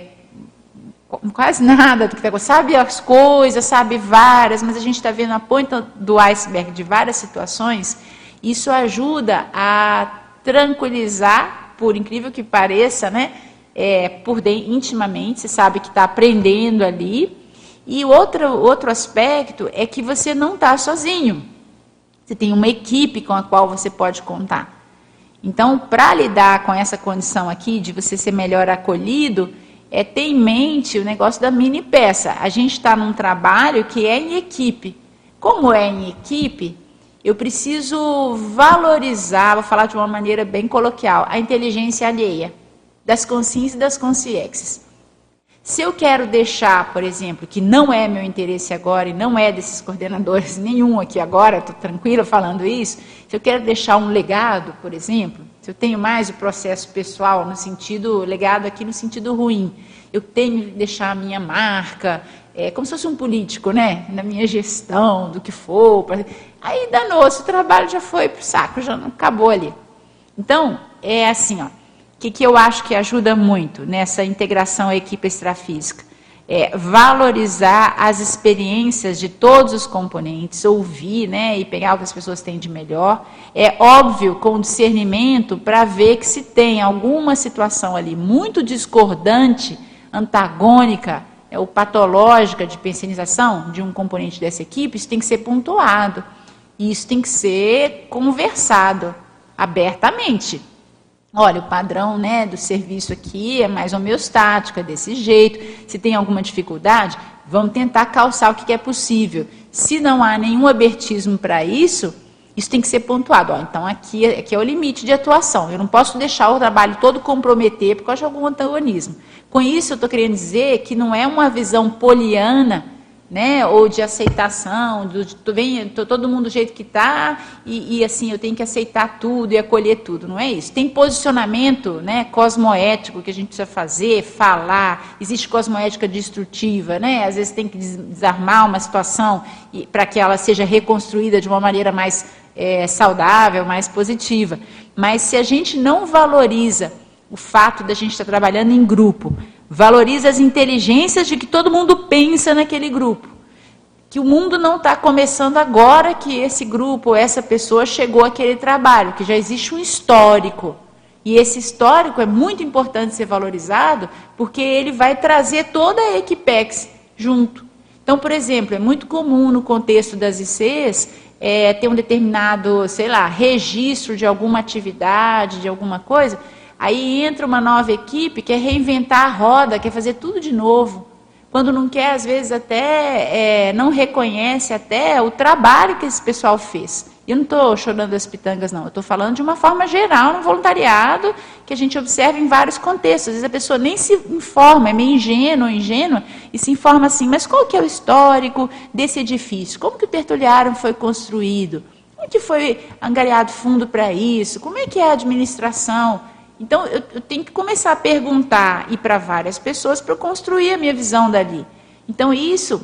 quase nada do que está sabe as coisas, sabe várias, mas a gente está vendo a ponta do iceberg de várias situações isso ajuda a tranquilizar, por incrível que pareça, né? É, por dentro, intimamente, você sabe que está aprendendo ali. E outro, outro aspecto é que você não está sozinho. Você tem uma equipe com a qual você pode contar. Então, para lidar com essa condição aqui de você ser melhor acolhido, é ter em mente o negócio da mini peça. A gente está num trabalho que é em equipe. Como é em equipe, eu preciso valorizar, vou falar de uma maneira bem coloquial, a inteligência alheia, das consciências e das consciências. Se eu quero deixar, por exemplo, que não é meu interesse agora e não é desses coordenadores nenhum aqui agora, estou tranquila falando isso, se eu quero deixar um legado, por exemplo, se eu tenho mais o processo pessoal no sentido, legado aqui no sentido ruim, eu tenho que deixar a minha marca, é, como se fosse um político, né? Na minha gestão, do que for. Pra... Aí danou-se, o trabalho já foi para o saco, já não acabou ali. Então, é assim, ó. O que, que eu acho que ajuda muito nessa integração equipe extrafísica? É valorizar as experiências de todos os componentes, ouvir né, e pegar o que as pessoas têm de melhor. É óbvio, com discernimento, para ver que se tem alguma situação ali muito discordante, antagônica, é, ou patológica de pensionização de um componente dessa equipe, isso tem que ser pontuado. E isso tem que ser conversado abertamente. Olha, o padrão né, do serviço aqui é mais homeostático, é desse jeito. Se tem alguma dificuldade, vamos tentar calçar o que é possível. Se não há nenhum abertismo para isso, isso tem que ser pontuado. Ó, então, aqui, aqui é o limite de atuação. Eu não posso deixar o trabalho todo comprometer por causa de algum antagonismo. Com isso, eu estou querendo dizer que não é uma visão poliana, né, ou de aceitação, do, vem, tô todo mundo do jeito que está, e, e, assim, eu tenho que aceitar tudo e acolher tudo, não é isso. Tem posicionamento né, cosmoético que a gente precisa fazer, falar, existe cosmoética destrutiva, né, às vezes tem que desarmar uma situação para que ela seja reconstruída de uma maneira mais é, saudável, mais positiva. Mas se a gente não valoriza o fato da gente estar trabalhando em grupo. Valoriza as inteligências de que todo mundo pensa naquele grupo. Que o mundo não está começando agora que esse grupo, essa pessoa chegou àquele trabalho, que já existe um histórico. E esse histórico é muito importante ser valorizado, porque ele vai trazer toda a Equipex junto. Então, por exemplo, é muito comum no contexto das ICs é, ter um determinado, sei lá, registro de alguma atividade, de alguma coisa, Aí entra uma nova equipe, quer reinventar a roda, quer fazer tudo de novo. Quando não quer, às vezes até é, não reconhece até o trabalho que esse pessoal fez. Eu não estou chorando das pitangas, não. Eu estou falando de uma forma geral, no voluntariado, que a gente observa em vários contextos. Às vezes a pessoa nem se informa, é meio ingênua, ingênua, e se informa assim, mas qual que é o histórico desse edifício? Como que o tertuliário foi construído? Como que foi angariado fundo para isso? Como é que é a administração? Então, eu, eu tenho que começar a perguntar e para várias pessoas para construir a minha visão dali. Então, isso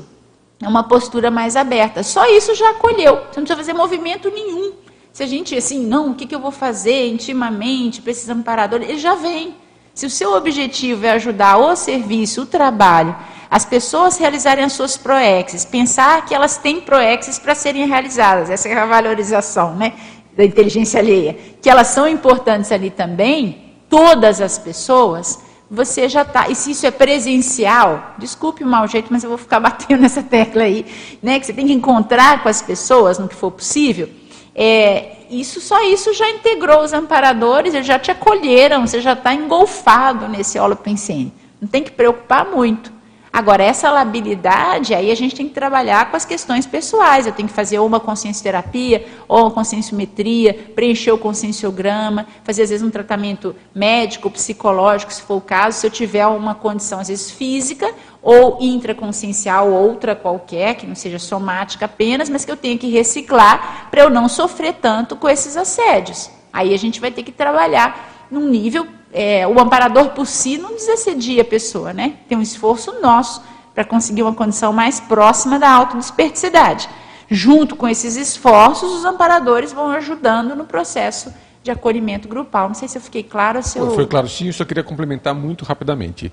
é uma postura mais aberta. Só isso já acolheu. Você não precisa fazer movimento nenhum. Se a gente, assim, não, o que, que eu vou fazer intimamente para esses amparadores? Ele já vem. Se o seu objetivo é ajudar o serviço, o trabalho, as pessoas realizarem as suas proexes, pensar que elas têm proexes para serem realizadas, essa é a valorização né, da inteligência alheia, que elas são importantes ali também, todas as pessoas, você já está. E se isso é presencial, desculpe o mau jeito, mas eu vou ficar batendo nessa tecla aí, né, que você tem que encontrar com as pessoas no que for possível. É, isso só isso já integrou os amparadores, eles já te acolheram, você já está engolfado nesse holopensene. Não tem que preocupar muito. Agora, essa labilidade, aí a gente tem que trabalhar com as questões pessoais. Eu tenho que fazer uma consciencioterapia, ou uma conscienciometria, preencher o conscienciograma, fazer, às vezes, um tratamento médico, psicológico, se for o caso, se eu tiver uma condição, às vezes, física, ou intraconsciencial, outra qualquer, que não seja somática apenas, mas que eu tenha que reciclar para eu não sofrer tanto com esses assédios. Aí a gente vai ter que trabalhar num nível é, o amparador por si não desassedia a pessoa, né? Tem um esforço nosso para conseguir uma condição mais próxima da autodesperticidade. Junto com esses esforços, os amparadores vão ajudando no processo de acolhimento grupal. Não sei se eu fiquei claro. Se eu... Foi claro, sim. Eu só queria complementar muito rapidamente.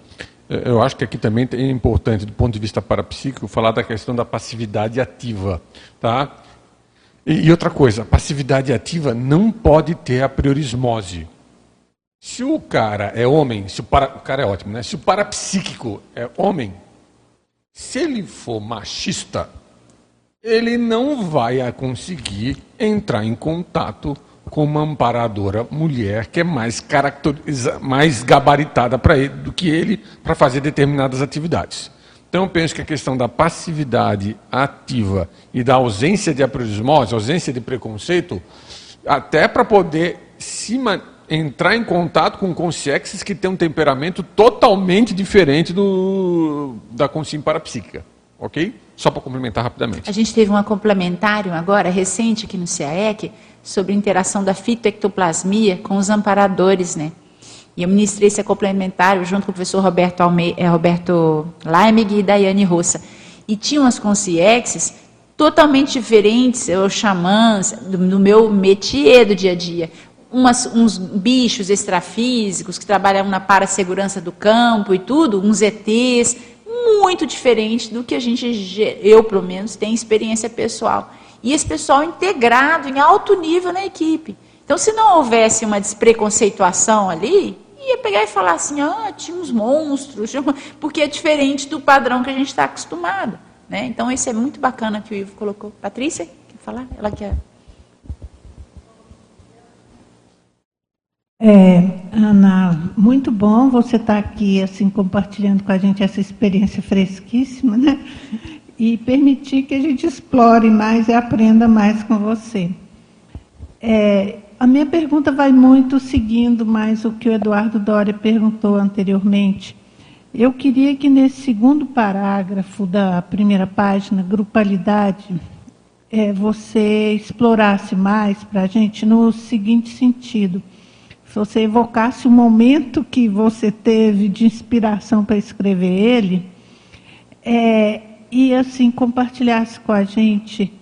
É, eu acho que aqui também é importante, do ponto de vista parapsíquico, falar da questão da passividade ativa. Tá? E, e outra coisa, a passividade ativa não pode ter a priorismose. Se o cara é homem, se o, para, o cara é ótimo, né? Se o parapsíquico é homem, se ele for machista, ele não vai conseguir entrar em contato com uma amparadora mulher que é mais caracteriza, mais gabaritada para ele do que ele para fazer determinadas atividades. Então eu penso que a questão da passividade ativa e da ausência de apriorismose, ausência de preconceito, até para poder se entrar em contato com consciências que têm um temperamento totalmente diferente do da consciência parapsíquica, ok? Só para complementar rapidamente. A gente teve um complementário agora, recente, aqui no CAEC, sobre a interação da fitoectoplasmia com os amparadores, né? E eu ministrei esse complementário junto com o professor Roberto, Alme eh, Roberto Laimig e Daiane Rossa. E tinham as consciências totalmente diferentes, os xamãs, do, do meu métier do dia a dia umas, uns bichos extrafísicos que trabalham na para-segurança do campo e tudo, uns ETs, muito diferente do que a gente, eu pelo menos, tenho experiência pessoal. E esse pessoal integrado em alto nível na equipe. Então, se não houvesse uma despreconceituação ali, ia pegar e falar assim, ah, tinha uns monstros, porque é diferente do padrão que a gente está acostumado. Né? Então, isso é muito bacana que o Ivo colocou. Patrícia, quer falar? Ela quer. É, Ana, muito bom você estar aqui assim compartilhando com a gente essa experiência fresquíssima, né? E permitir que a gente explore mais e aprenda mais com você. É, a minha pergunta vai muito seguindo mais o que o Eduardo Doria perguntou anteriormente. Eu queria que nesse segundo parágrafo da primeira página, grupalidade, é, você explorasse mais para a gente no seguinte sentido se você evocasse o momento que você teve de inspiração para escrever ele, é, e assim compartilhasse com a gente,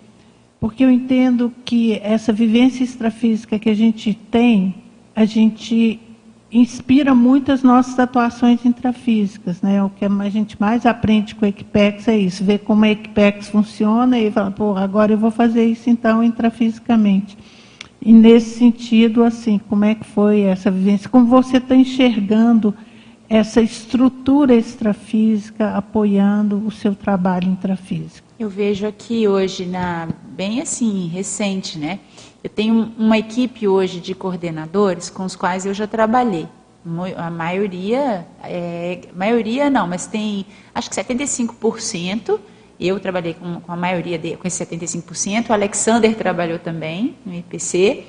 porque eu entendo que essa vivência extrafísica que a gente tem, a gente inspira muitas nossas atuações intrafísicas, né? O que a gente mais aprende com o Equipex é isso, ver como a Equipex funciona e falar, pô, agora eu vou fazer isso então intrafisicamente. E nesse sentido, assim, como é que foi essa vivência? Como você está enxergando essa estrutura extrafísica apoiando o seu trabalho intrafísico? Eu vejo aqui hoje, na, bem assim, recente, né? Eu tenho uma equipe hoje de coordenadores com os quais eu já trabalhei. A maioria, é, maioria não, mas tem acho que 75% eu trabalhei com, com a maioria, de, com esse 75%, o Alexander trabalhou também no IPC,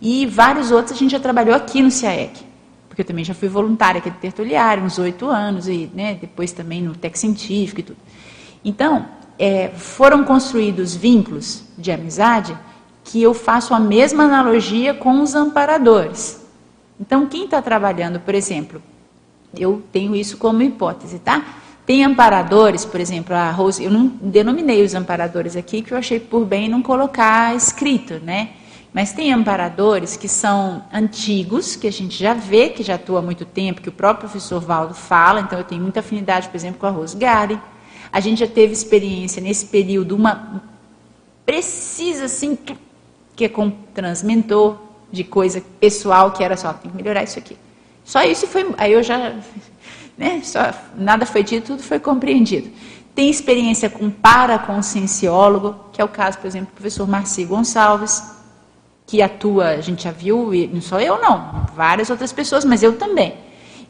e vários outros a gente já trabalhou aqui no CIAEC, porque eu também já fui voluntária aqui do Tertuliário, uns oito anos, e né, depois também no Tec Científico e tudo. Então, é, foram construídos vínculos de amizade que eu faço a mesma analogia com os amparadores. Então, quem está trabalhando, por exemplo, eu tenho isso como hipótese, tá? Tem amparadores, por exemplo, a Rose, eu não denominei os amparadores aqui, que eu achei por bem não colocar escrito, né? Mas tem amparadores que são antigos, que a gente já vê que já atua há muito tempo, que o próprio professor Valdo fala, então eu tenho muita afinidade, por exemplo, com a Rose Garden. A gente já teve experiência nesse período, uma precisa assim, que é com transmentor, de coisa pessoal, que era só, tem que melhorar isso aqui. Só isso foi, aí eu já, né, só, nada foi dito, tudo foi compreendido. Tem experiência com paraconscienciólogo, que é o caso, por exemplo, do professor Marci Gonçalves, que atua, a gente já viu, e não sou eu não, várias outras pessoas, mas eu também.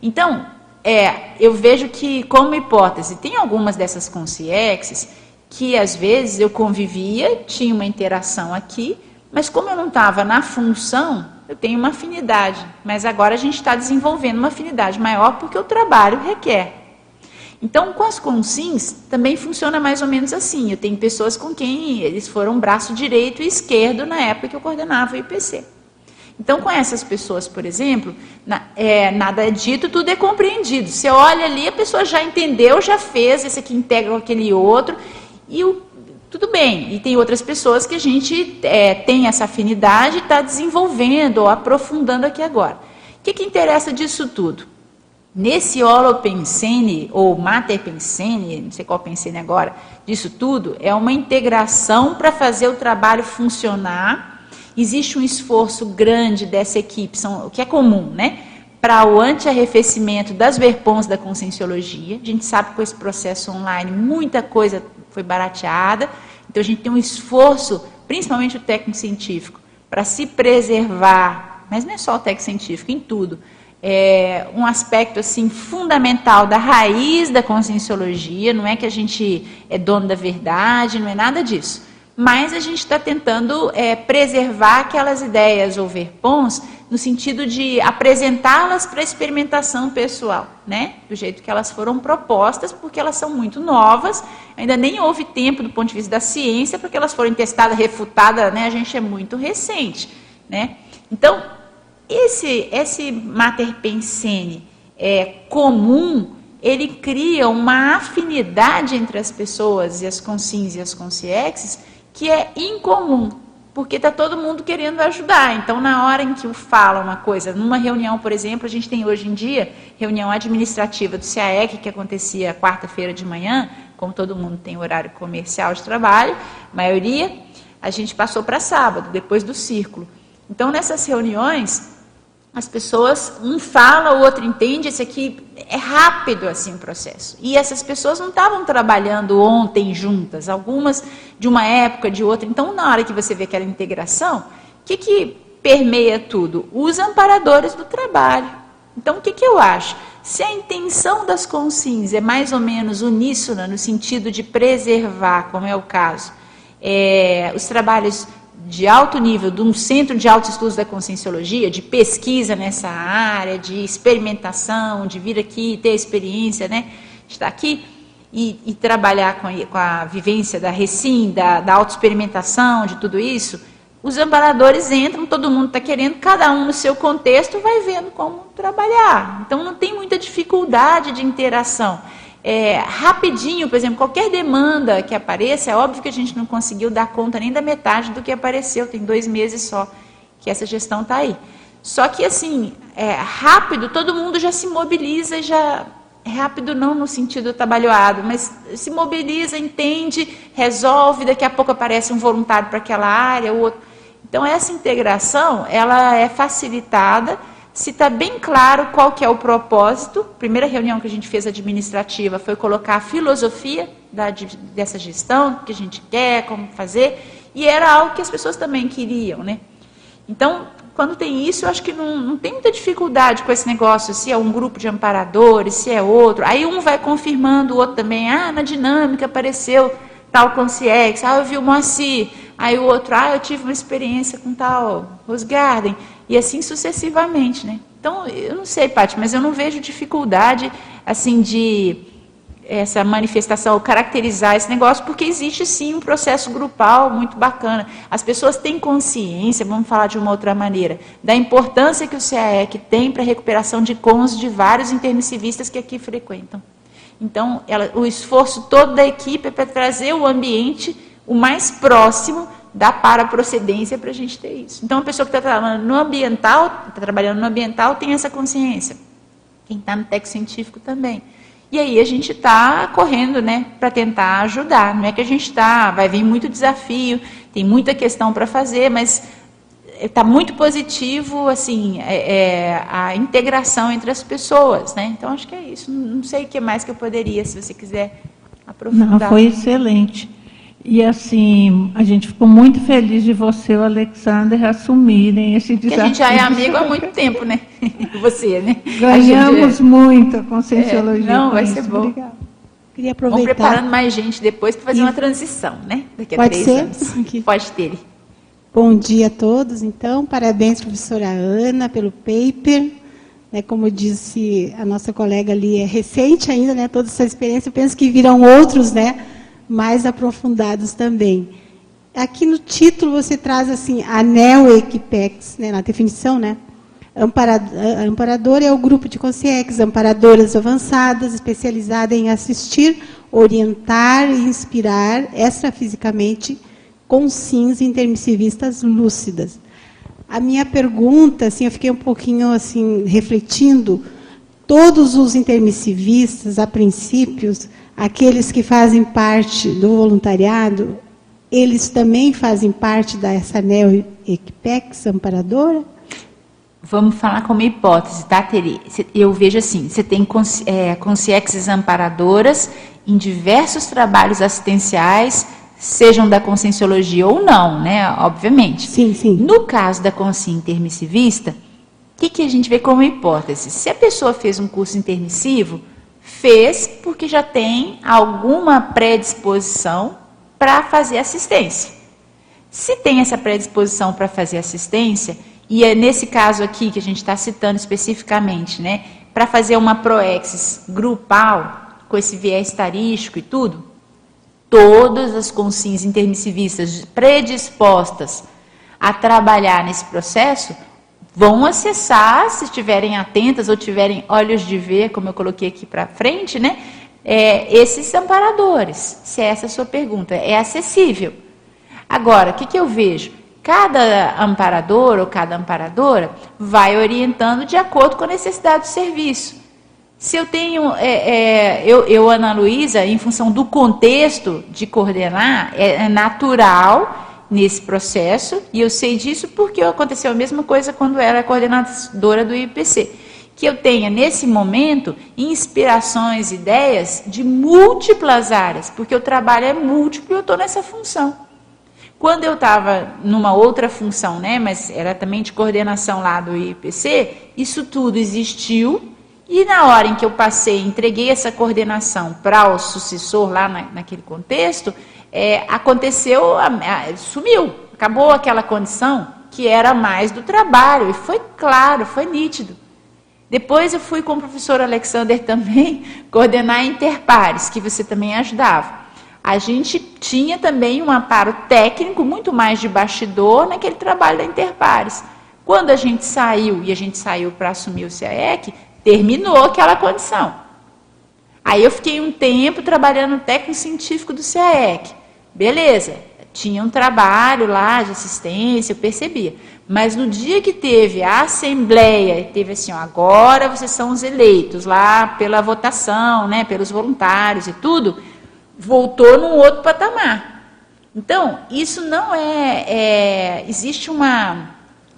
Então, é, eu vejo que, como hipótese, tem algumas dessas consciexes que às vezes eu convivia, tinha uma interação aqui, mas como eu não estava na função, eu tenho uma afinidade. Mas agora a gente está desenvolvendo uma afinidade maior porque o trabalho requer. Então, com as consins, também funciona mais ou menos assim. Eu tenho pessoas com quem eles foram braço direito e esquerdo na época que eu coordenava o IPC. Então, com essas pessoas, por exemplo, na, é, nada é dito, tudo é compreendido. Você olha ali, a pessoa já entendeu, já fez, esse aqui integra com aquele outro, e o tudo bem, e tem outras pessoas que a gente é, tem essa afinidade e está desenvolvendo ou aprofundando aqui agora. O que, que interessa disso tudo? Nesse holopensene, ou materpensene, não sei qual pensene agora, disso tudo, é uma integração para fazer o trabalho funcionar. Existe um esforço grande dessa equipe, são, o que é comum, né? Para o anti-arrefecimento das verpons da conscienciologia. A gente sabe que com esse processo online muita coisa foi barateada. Então a gente tem um esforço, principalmente o técnico científico, para se preservar, mas não é só o técnico científico, em tudo. É um aspecto assim fundamental da raiz da conscienciologia, não é que a gente é dono da verdade, não é nada disso. Mas a gente está tentando é, preservar aquelas ideias ou verpons no sentido de apresentá-las para experimentação pessoal, né? Do jeito que elas foram propostas, porque elas são muito novas, ainda nem houve tempo do ponto de vista da ciência, porque elas foram testadas, refutadas, né? A gente é muito recente, né? Então, esse, esse mater pensene é, comum, ele cria uma afinidade entre as pessoas e as consins e as consciexes que é incomum porque está todo mundo querendo ajudar. Então, na hora em que o fala uma coisa, numa reunião, por exemplo, a gente tem hoje em dia reunião administrativa do CAEC, que acontecia quarta-feira de manhã, como todo mundo tem horário comercial de trabalho, maioria, a gente passou para sábado, depois do círculo. Então, nessas reuniões, as pessoas, um fala, o outro entende, esse aqui é rápido assim o processo. E essas pessoas não estavam trabalhando ontem juntas, algumas de uma época, de outra. Então, na hora que você vê aquela integração, o que, que permeia tudo? Os amparadores do trabalho. Então, o que, que eu acho? Se a intenção das consins é mais ou menos uníssona, no sentido de preservar, como é o caso, é, os trabalhos de alto nível, de um centro de altos estudos da conscienciologia, de pesquisa nessa área, de experimentação, de vir aqui ter experiência, né? Estar aqui e, e trabalhar com a, com a, vivência da recim, da, da autoexperimentação, de tudo isso, os amparadores entram, todo mundo está querendo, cada um no seu contexto vai vendo como trabalhar. Então não tem muita dificuldade de interação é, rapidinho, por exemplo, qualquer demanda que apareça, é óbvio que a gente não conseguiu dar conta nem da metade do que apareceu, tem dois meses só que essa gestão está aí. Só que, assim, é, rápido, todo mundo já se mobiliza e já. Rápido não no sentido trabalhado, mas se mobiliza, entende, resolve, daqui a pouco aparece um voluntário para aquela área, o outro. Então, essa integração, ela é facilitada se está bem claro qual que é o propósito. Primeira reunião que a gente fez administrativa foi colocar a filosofia da, dessa gestão, o que a gente quer, como fazer, e era algo que as pessoas também queriam, né? Então, quando tem isso, eu acho que não, não tem muita dificuldade com esse negócio, se é um grupo de amparadores, se é outro. Aí um vai confirmando, o outro também, ah, na dinâmica apareceu tal consciex, ah, eu vi o Moacir, aí o outro, ah, eu tive uma experiência com tal Rosgarden e assim sucessivamente, né? Então, eu não sei, Paty, mas eu não vejo dificuldade, assim, de essa manifestação, caracterizar esse negócio, porque existe sim um processo grupal muito bacana. As pessoas têm consciência, vamos falar de uma outra maneira, da importância que o CAEC tem para a recuperação de cons de vários intermissivistas que aqui frequentam. Então, ela, o esforço todo da equipe é para trazer o ambiente o mais próximo da paraprocedência para a gente ter isso. Então, a pessoa que está trabalhando no ambiental, está trabalhando no ambiental, tem essa consciência. Quem está no técnico científico também. E aí a gente está correndo, né, para tentar ajudar. Não é que a gente está, vai vir muito desafio, tem muita questão para fazer, mas está muito positivo, assim, é, é, a integração entre as pessoas, né? Então acho que é isso. Não sei o que mais que eu poderia, se você quiser aprofundar. Não, foi excelente. E assim, a gente ficou muito feliz de você e o Alexander assumirem esse desafio. Porque a gente já é amigo há muito tempo, né? você, né? Ganhamos gente... muito a conscienciologia. É, não, vai ser bom. Obrigada. Queria aproveitar. Vamos preparando mais gente depois para fazer e... uma transição, né? Daqui a Pode três ser? anos. Pode ter. Bom dia a todos, então. Parabéns, professora Ana, pelo paper. Né, como disse a nossa colega ali, é recente ainda, né, toda essa experiência. Eu penso que virão outros, né, mais aprofundados também. Aqui no título você traz assim, anel equipex, né, na definição, né? Amparador é o grupo de consciex, amparadoras avançadas, especializada em assistir, orientar e inspirar extrafisicamente com sims intermissivistas lúcidas. A minha pergunta, assim, eu fiquei um pouquinho assim refletindo, todos os intermissivistas, a princípios, aqueles que fazem parte do voluntariado, eles também fazem parte dessa neo equipex amparadora? Vamos falar como hipótese, tá, Teri? Eu vejo assim, você tem é, consciências amparadoras em diversos trabalhos assistenciais, sejam da conscienciologia ou não, né? Obviamente. Sim, sim. No caso da consciência intermissivista, o que, que a gente vê como hipótese? Se a pessoa fez um curso intermissivo, Fez porque já tem alguma predisposição para fazer assistência. Se tem essa predisposição para fazer assistência, e é nesse caso aqui que a gente está citando especificamente, né, para fazer uma proexis grupal, com esse viés tarístico e tudo, todas as consciências intermissivistas predispostas a trabalhar nesse processo vão acessar, se estiverem atentas ou tiverem olhos de ver, como eu coloquei aqui para frente, né? É, esses amparadores, se é essa a sua pergunta, é acessível. Agora, o que, que eu vejo? Cada amparador ou cada amparadora vai orientando de acordo com a necessidade do serviço. Se eu tenho, é, é, eu, eu, Ana Luísa, em função do contexto de coordenar, é, é natural nesse processo, e eu sei disso porque aconteceu a mesma coisa quando era coordenadora do IPC. Que eu tenha, nesse momento, inspirações, ideias de múltiplas áreas, porque o trabalho é múltiplo e eu estou nessa função. Quando eu estava numa outra função, né, mas era também de coordenação lá do IPC, isso tudo existiu, e na hora em que eu passei, entreguei essa coordenação para o sucessor lá na, naquele contexto, é, aconteceu, sumiu, acabou aquela condição que era mais do trabalho, e foi claro, foi nítido. Depois eu fui com o professor Alexander também coordenar interpares, que você também ajudava. A gente tinha também um amparo técnico, muito mais de bastidor, naquele trabalho da interpares. Quando a gente saiu, e a gente saiu para assumir o CAEC, terminou aquela condição. Aí eu fiquei um tempo trabalhando no técnico científico do CAEC. Beleza, tinha um trabalho lá de assistência, eu percebia. Mas no dia que teve a assembleia, teve assim, ó, agora vocês são os eleitos lá pela votação, né, pelos voluntários e tudo, voltou num outro patamar. Então, isso não é, é existe uma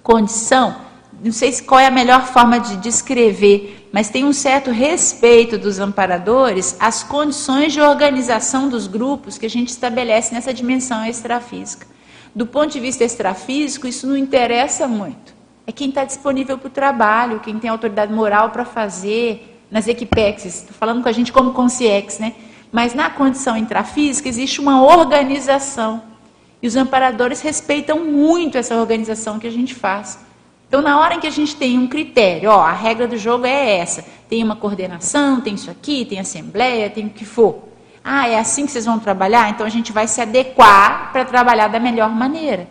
condição, não sei qual é a melhor forma de descrever, mas tem um certo respeito dos amparadores às condições de organização dos grupos que a gente estabelece nessa dimensão extrafísica. Do ponto de vista extrafísico, isso não interessa muito. É quem está disponível para o trabalho, quem tem autoridade moral para fazer, nas equipexes, estou falando com a gente como consciex, né? Mas na condição intrafísica existe uma organização. E os amparadores respeitam muito essa organização que a gente faz. Então, na hora em que a gente tem um critério, ó, a regra do jogo é essa, tem uma coordenação, tem isso aqui, tem assembleia, tem o que for. Ah, é assim que vocês vão trabalhar? Então a gente vai se adequar para trabalhar da melhor maneira.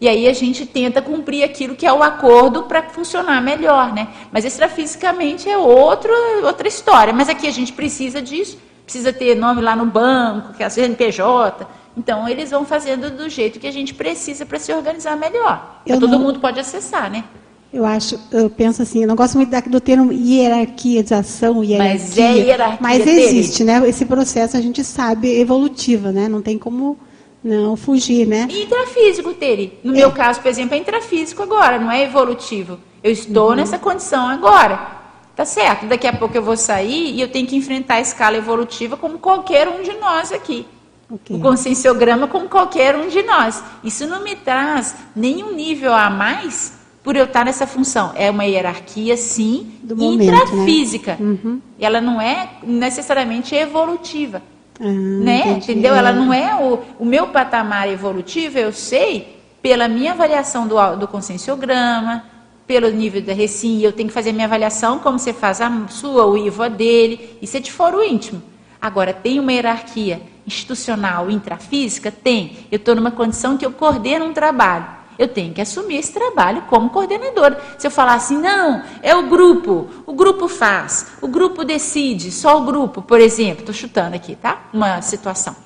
E aí a gente tenta cumprir aquilo que é o acordo para funcionar melhor, né? Mas extrafisicamente é outro, outra história. Mas aqui a gente precisa disso, precisa ter nome lá no banco, que é a CNPJ, Então, eles vão fazendo do jeito que a gente precisa para se organizar melhor. Todo não... mundo pode acessar, né? Eu acho, eu penso assim, eu não gosto muito do termo hierarquização, hierarquia. Mas é hierarquia. Mas existe, dele. né? Esse processo a gente sabe evolutivo, né? Não tem como não fugir, né? E intrafísico, Tere. No é. meu caso, por exemplo, é intrafísico agora, não é evolutivo. Eu estou uhum. nessa condição agora. Tá certo, daqui a pouco eu vou sair e eu tenho que enfrentar a escala evolutiva como qualquer um de nós aqui. Okay. O conscienciograma como qualquer um de nós. Isso não me traz nenhum nível a mais por eu estar nessa função. É uma hierarquia, sim, Do momento, né? intrafísica. Né? Uhum. Ela não é necessariamente evolutiva. Ah, né? Entendeu? Ela não é o, o meu patamar evolutivo, eu sei, pela minha avaliação do, do conscienciograma, pelo nível da recim, eu tenho que fazer minha avaliação, como você faz a sua, o IVO a dele, isso é de foro íntimo. Agora, tem uma hierarquia institucional, intrafísica? Tem. Eu estou numa condição que eu coordeno um trabalho eu tenho que assumir esse trabalho como coordenadora. Se eu falar assim, não, é o grupo, o grupo faz, o grupo decide, só o grupo, por exemplo, estou chutando aqui, tá? Uma situação,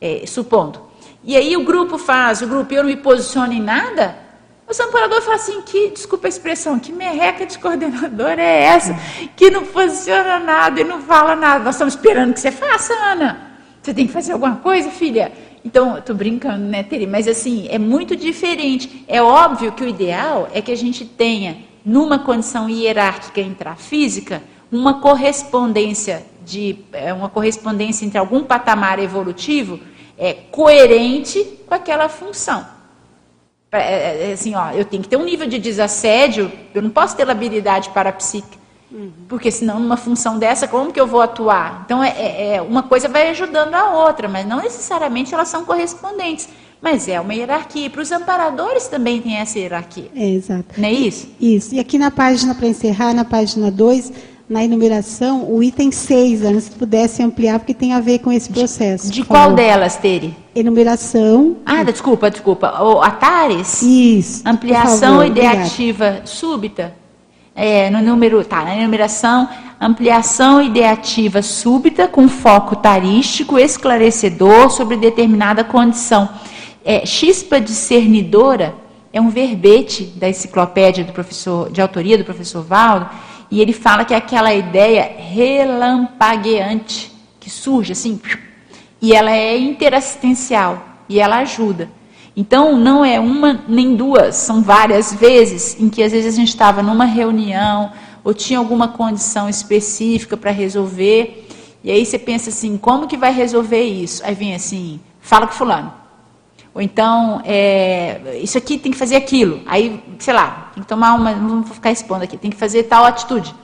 é, supondo. E aí o grupo faz, o grupo, eu não me posiciono em nada, o samparador fala assim, que, desculpa a expressão, que merreca de coordenador é essa, que não posiciona nada e não fala nada. Nós estamos esperando que você faça, Ana. Você tem que fazer alguma coisa, filha? Então, estou brincando, né, Teri? Mas assim, é muito diferente. É óbvio que o ideal é que a gente tenha, numa condição hierárquica intrafísica, uma correspondência de é, uma correspondência entre algum patamar evolutivo é coerente com aquela função. É, é, é assim, ó, eu tenho que ter um nível de desassédio, eu não posso ter labilidade parapsíquica Uhum. Porque senão, numa função dessa, como que eu vou atuar? Então, é, é, uma coisa vai ajudando a outra, mas não necessariamente elas são correspondentes. Mas é uma hierarquia. Para os amparadores também tem essa hierarquia. É, exato. Não é isso? Isso. E aqui na página, para encerrar, na página 2, na enumeração, o item 6, Ana, se pudesse ampliar, porque tem a ver com esse processo. De, de qual favor. delas, Tere? Enumeração. Ah, desculpa, desculpa. O Atares? Isso. Ampliação ideativa obrigada. súbita é, no número, tá, na enumeração, ampliação ideativa súbita com foco tarístico esclarecedor sobre determinada condição. É, chispa discernidora é um verbete da enciclopédia do professor, de autoria do professor Valdo, e ele fala que é aquela ideia relampagueante que surge assim, e ela é interassistencial e ela ajuda. Então, não é uma nem duas, são várias vezes em que às vezes a gente estava numa reunião ou tinha alguma condição específica para resolver, e aí você pensa assim, como que vai resolver isso? Aí vem assim, fala com fulano. Ou então, é, isso aqui tem que fazer aquilo. Aí, sei lá, tem que tomar uma, não vou ficar expondo aqui, tem que fazer tal atitude.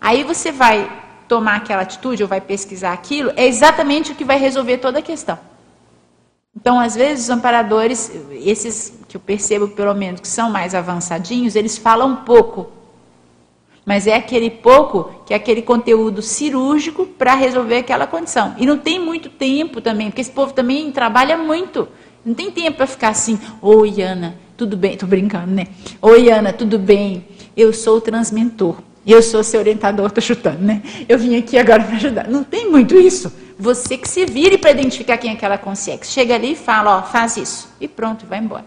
Aí você vai tomar aquela atitude ou vai pesquisar aquilo, é exatamente o que vai resolver toda a questão. Então, às vezes, os amparadores, esses que eu percebo pelo menos que são mais avançadinhos, eles falam pouco. Mas é aquele pouco que é aquele conteúdo cirúrgico para resolver aquela condição. E não tem muito tempo também, porque esse povo também trabalha muito. Não tem tempo para ficar assim, oi Ana, tudo bem? Estou brincando, né? Oi Ana, tudo bem? Eu sou o transmentor. Eu sou seu orientador, estou chutando, né? Eu vim aqui agora para ajudar. Não tem muito isso. Você que se vire para identificar quem é aquela consciência. Chega ali e fala, ó, faz isso. E pronto, vai embora.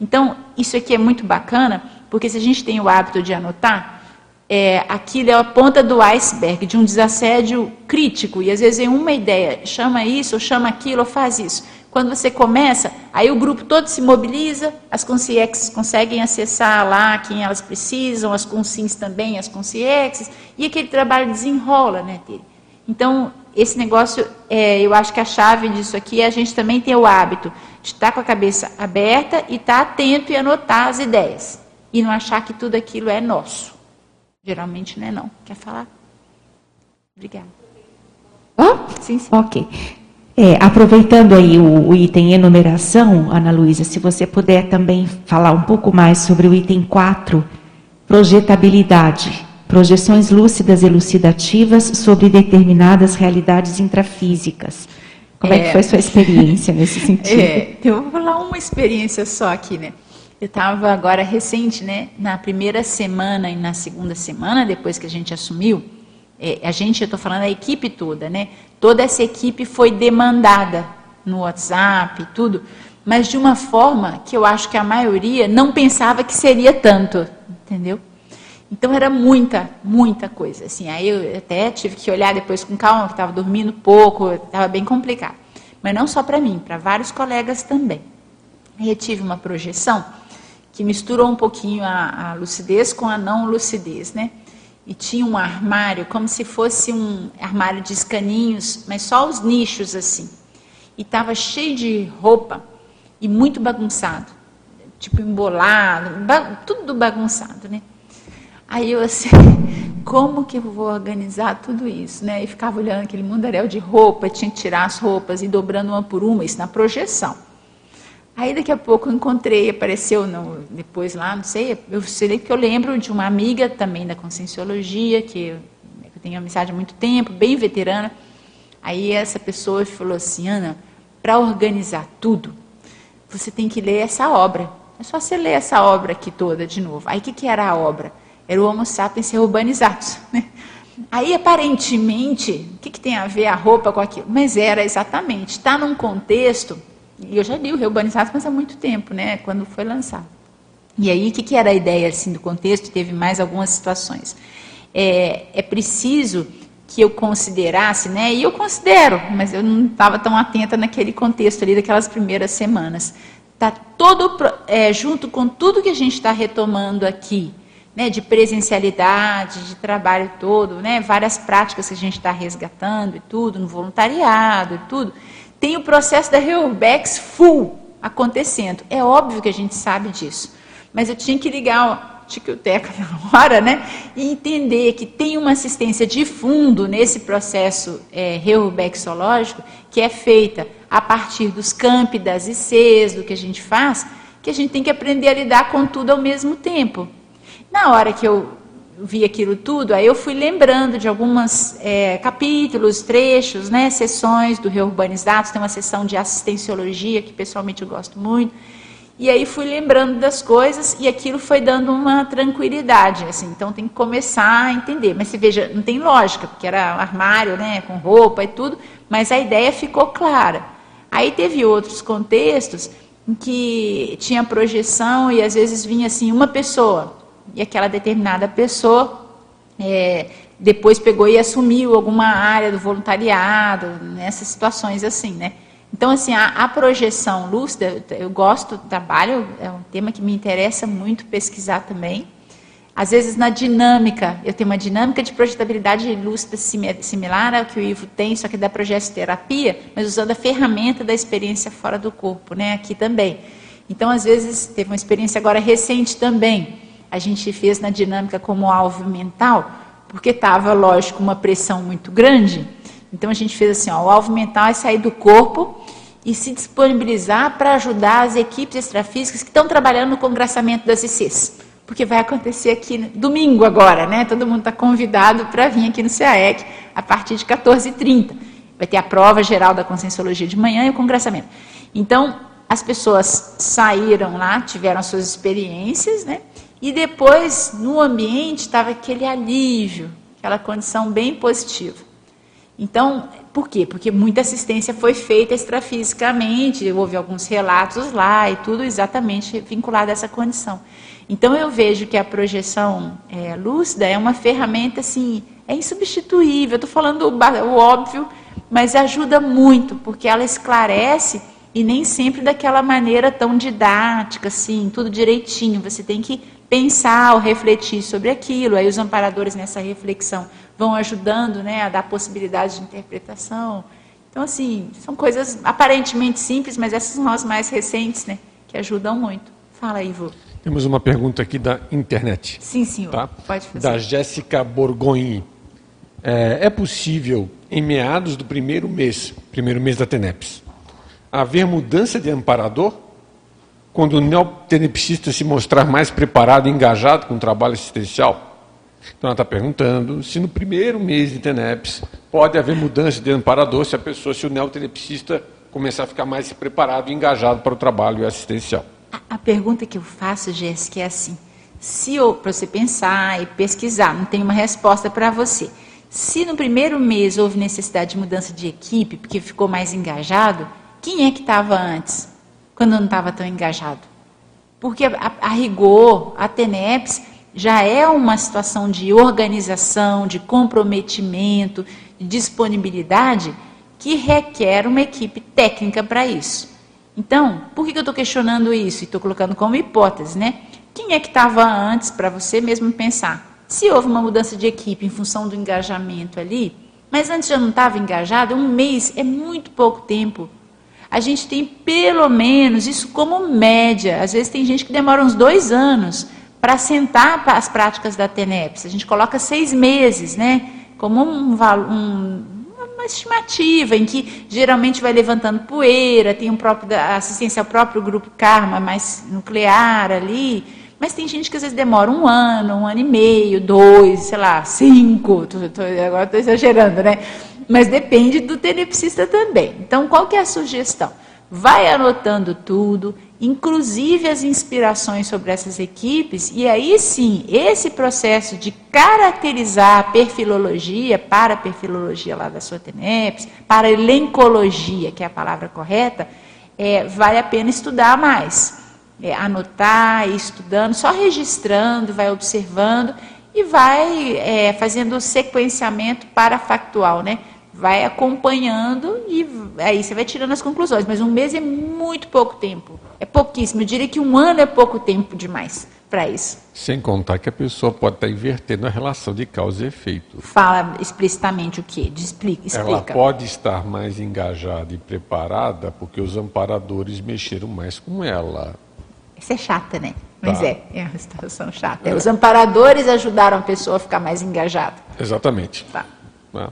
Então, isso aqui é muito bacana, porque se a gente tem o hábito de anotar, é, aquilo é a ponta do iceberg de um desassédio crítico. E às vezes é uma ideia, chama isso, ou chama aquilo, ou faz isso. Quando você começa, aí o grupo todo se mobiliza, as consciências conseguem acessar lá quem elas precisam, as consciências também, as consciências, e aquele trabalho desenrola, né, Tere? Então, esse negócio, é, eu acho que a chave disso aqui é a gente também ter o hábito de estar com a cabeça aberta e estar atento e anotar as ideias. E não achar que tudo aquilo é nosso. Geralmente não é não. Quer falar? Obrigada. Oh? Sim, sim. Ok. É, aproveitando aí o, o, item enumeração, Ana Luísa, se você puder também falar um pouco mais sobre o item 4, projetabilidade projeções lúcidas elucidativas sobre determinadas realidades intrafísicas. Como é, é que foi sua experiência nesse sentido? É, eu vou falar uma experiência só aqui, né? Eu estava agora recente, né? Na primeira semana e na segunda semana, depois que a gente assumiu, é, a gente, eu estou falando a equipe toda, né? Toda essa equipe foi demandada no WhatsApp e tudo, mas de uma forma que eu acho que a maioria não pensava que seria tanto, entendeu? Então era muita, muita coisa. Assim, aí eu até tive que olhar depois com calma, que estava dormindo pouco, estava bem complicado. Mas não só para mim, para vários colegas também. Aí eu tive uma projeção que misturou um pouquinho a, a lucidez com a não lucidez, né? E tinha um armário, como se fosse um armário de escaninhos, mas só os nichos assim. E estava cheio de roupa e muito bagunçado, tipo embolado, tudo bagunçado, né? Aí eu assim, como que eu vou organizar tudo isso, né? E ficava olhando aquele mundaréu de roupa, tinha que tirar as roupas e dobrando uma por uma, isso na projeção. Aí daqui a pouco eu encontrei, apareceu no, depois lá, não sei, eu sei que eu lembro de uma amiga também da Conscienciologia, que eu, tenho amizade há muito tempo, bem veterana. Aí essa pessoa falou assim, Ana, para organizar tudo, você tem que ler essa obra. É só você ler essa obra aqui toda de novo. Aí o que, que era a obra? Era o Homo sapiens ser urbanizado. Né? Aí, aparentemente, o que, que tem a ver a roupa com aquilo? Mas era exatamente, está num contexto e eu já li o Reurbanizados, mas há muito tempo, né, quando foi lançado. E aí, o que, que era a ideia assim, do contexto? Teve mais algumas situações. É, é preciso que eu considerasse, né, e eu considero, mas eu não estava tão atenta naquele contexto ali daquelas primeiras semanas. Está todo é, junto com tudo que a gente está retomando aqui, né, de presencialidade, de trabalho todo, né, várias práticas que a gente está resgatando e tudo, no voluntariado e tudo tem o processo da Reurbex full acontecendo. É óbvio que a gente sabe disso. Mas eu tinha que ligar o Tiquioteca na hora, né? E entender que tem uma assistência de fundo nesse processo é, reurbexológico que é feita a partir dos campi, das ICs, do que a gente faz, que a gente tem que aprender a lidar com tudo ao mesmo tempo. Na hora que eu vi aquilo tudo, aí eu fui lembrando de alguns é, capítulos, trechos, né, sessões do Reurbanizados, tem uma sessão de assistenciologia que pessoalmente eu gosto muito, e aí fui lembrando das coisas e aquilo foi dando uma tranquilidade, assim, então tem que começar a entender, mas você veja, não tem lógica, porque era armário, né, com roupa e tudo, mas a ideia ficou clara. Aí teve outros contextos em que tinha projeção e às vezes vinha assim uma pessoa, e aquela determinada pessoa é, depois pegou e assumiu alguma área do voluntariado, nessas situações assim, né? Então, assim, a, a, projeção lúcida, eu gosto do trabalho, é um tema que me interessa muito pesquisar também. Às vezes, na dinâmica, eu tenho uma dinâmica de projetabilidade lúcida similar ao que o Ivo tem, só que da terapia, mas usando a ferramenta da experiência fora do corpo, né? Aqui também. Então, às vezes, teve uma experiência agora recente também, a gente fez na dinâmica como alvo mental, porque estava, lógico, uma pressão muito grande. Então a gente fez assim: ó, o alvo mental é sair do corpo e se disponibilizar para ajudar as equipes extrafísicas que estão trabalhando no congraçamento das ICs. Porque vai acontecer aqui domingo agora, né? Todo mundo está convidado para vir aqui no CAEC a partir de 14h30. Vai ter a prova geral da Conscienciologia de manhã e o congraçamento. Então, as pessoas saíram lá, tiveram suas experiências, né? E depois, no ambiente, estava aquele alívio, aquela condição bem positiva. Então, por quê? Porque muita assistência foi feita extrafisicamente, houve alguns relatos lá e tudo exatamente vinculado a essa condição. Então, eu vejo que a projeção é, lúcida é uma ferramenta, assim, é insubstituível. Estou falando o, o óbvio, mas ajuda muito, porque ela esclarece e nem sempre daquela maneira tão didática, assim, tudo direitinho. Você tem que pensar ou refletir sobre aquilo. Aí os amparadores nessa reflexão vão ajudando né, a dar possibilidade de interpretação. Então, assim, são coisas aparentemente simples, mas essas são as mais recentes, né, que ajudam muito. Fala, Ivo. Temos uma pergunta aqui da internet. Sim, senhor. Tá? Pode fazer. Da Jéssica Borgonhi. É, é possível, em meados do primeiro mês, primeiro mês da TENEPS, haver mudança de amparador? Quando o neotenepsista se mostrar mais preparado e engajado com o trabalho assistencial? Então ela está perguntando se no primeiro mês de TENEPS pode haver mudança de amparador se a pessoa, se o neotenepsista começar a ficar mais preparado e engajado para o trabalho assistencial. A, a pergunta que eu faço, Jéssica, é assim: se para você pensar e pesquisar, não tem uma resposta para você. Se no primeiro mês houve necessidade de mudança de equipe, porque ficou mais engajado, quem é que estava antes, quando não estava tão engajado? Porque a, a rigor, a TENEPS já é uma situação de organização, de comprometimento, de disponibilidade que requer uma equipe técnica para isso. Então, por que eu estou questionando isso e estou colocando como hipótese, né? Quem é que estava antes para você mesmo pensar? Se houve uma mudança de equipe em função do engajamento ali, mas antes já não estava engajado, um mês é muito pouco tempo. A gente tem pelo menos isso como média. Às vezes tem gente que demora uns dois anos para sentar as práticas da TENEPS. A gente coloca seis meses, né? Como um, um, uma estimativa em que geralmente vai levantando poeira, tem um próprio assistência ao próprio grupo karma mais nuclear ali, mas tem gente que às vezes demora um ano, um ano e meio, dois, sei lá, cinco, tô, tô, agora estou exagerando, né? Mas depende do tenepsista também. Então, qual que é a sugestão? Vai anotando tudo, inclusive as inspirações sobre essas equipes, e aí sim, esse processo de caracterizar a perfilologia, para a perfilologia lá da sua TENEPS, para a elencologia, que é a palavra correta, é, vale a pena estudar mais. É, anotar, ir estudando, só registrando, vai observando e vai é, fazendo o sequenciamento parafactual, né? Vai acompanhando e aí você vai tirando as conclusões. Mas um mês é muito pouco tempo. É pouquíssimo. Eu diria que um ano é pouco tempo demais para isso. Sem contar que a pessoa pode estar invertendo a relação de causa e efeito. Fala explicitamente o quê? Explica, explica. Ela pode estar mais engajada e preparada porque os amparadores mexeram mais com ela. Isso é chata, né? Mas tá. é, é uma situação chata. É. Os amparadores ajudaram a pessoa a ficar mais engajada. Exatamente. Tá. tá.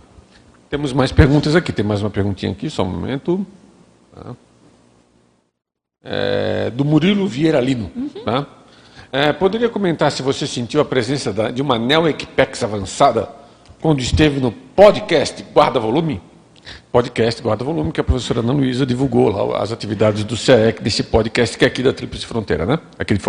Temos mais perguntas aqui. Tem mais uma perguntinha aqui, só um momento. Tá. É, do Murilo Vieira Lino. Uhum. Tá? É, poderia comentar se você sentiu a presença da, de uma Neo Equipex avançada quando esteve no podcast Guarda Volume? Podcast Guarda Volume, que a professora Ana Luísa divulgou lá as atividades do CEEC desse podcast que é aqui da Tríplice Fronteira, né? Aqui de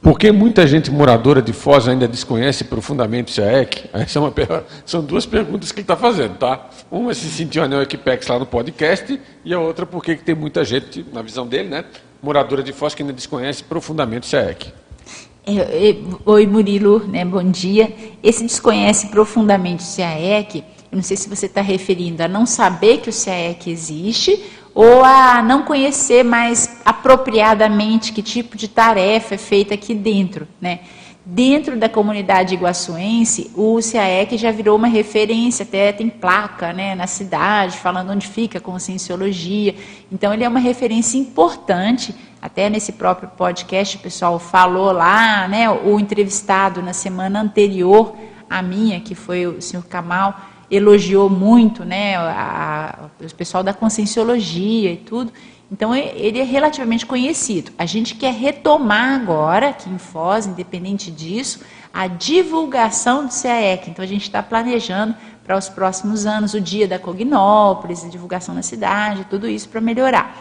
Foz. Por que muita gente moradora de Foz ainda desconhece profundamente o CIAEC? Essa é uma, são duas perguntas que ele está fazendo, tá? Uma se sentiu anel Equipex lá no podcast e a outra porque tem muita gente, na visão dele, né, moradora de Foz que ainda desconhece profundamente o CIAEC. É, é, oi, Murilo, né, bom dia. Esse desconhece profundamente o CIAEC, eu não sei se você está referindo a não saber que o CIAEC existe ou a não conhecer mais apropriadamente que tipo de tarefa é feita aqui dentro, né? Dentro da comunidade iguaçuense, o CAEC já virou uma referência, até tem placa né, na cidade falando onde fica a conscienciologia. Então, ele é uma referência importante. Até nesse próprio podcast, o pessoal falou lá, né, o entrevistado na semana anterior à minha, que foi o senhor Kamal, elogiou muito né, a, a, o pessoal da conscienciologia e tudo. Então, ele é relativamente conhecido. A gente quer retomar agora, aqui em Foz, independente disso, a divulgação do CAEC. Então, a gente está planejando para os próximos anos o dia da Cognópolis, a divulgação na cidade, tudo isso para melhorar.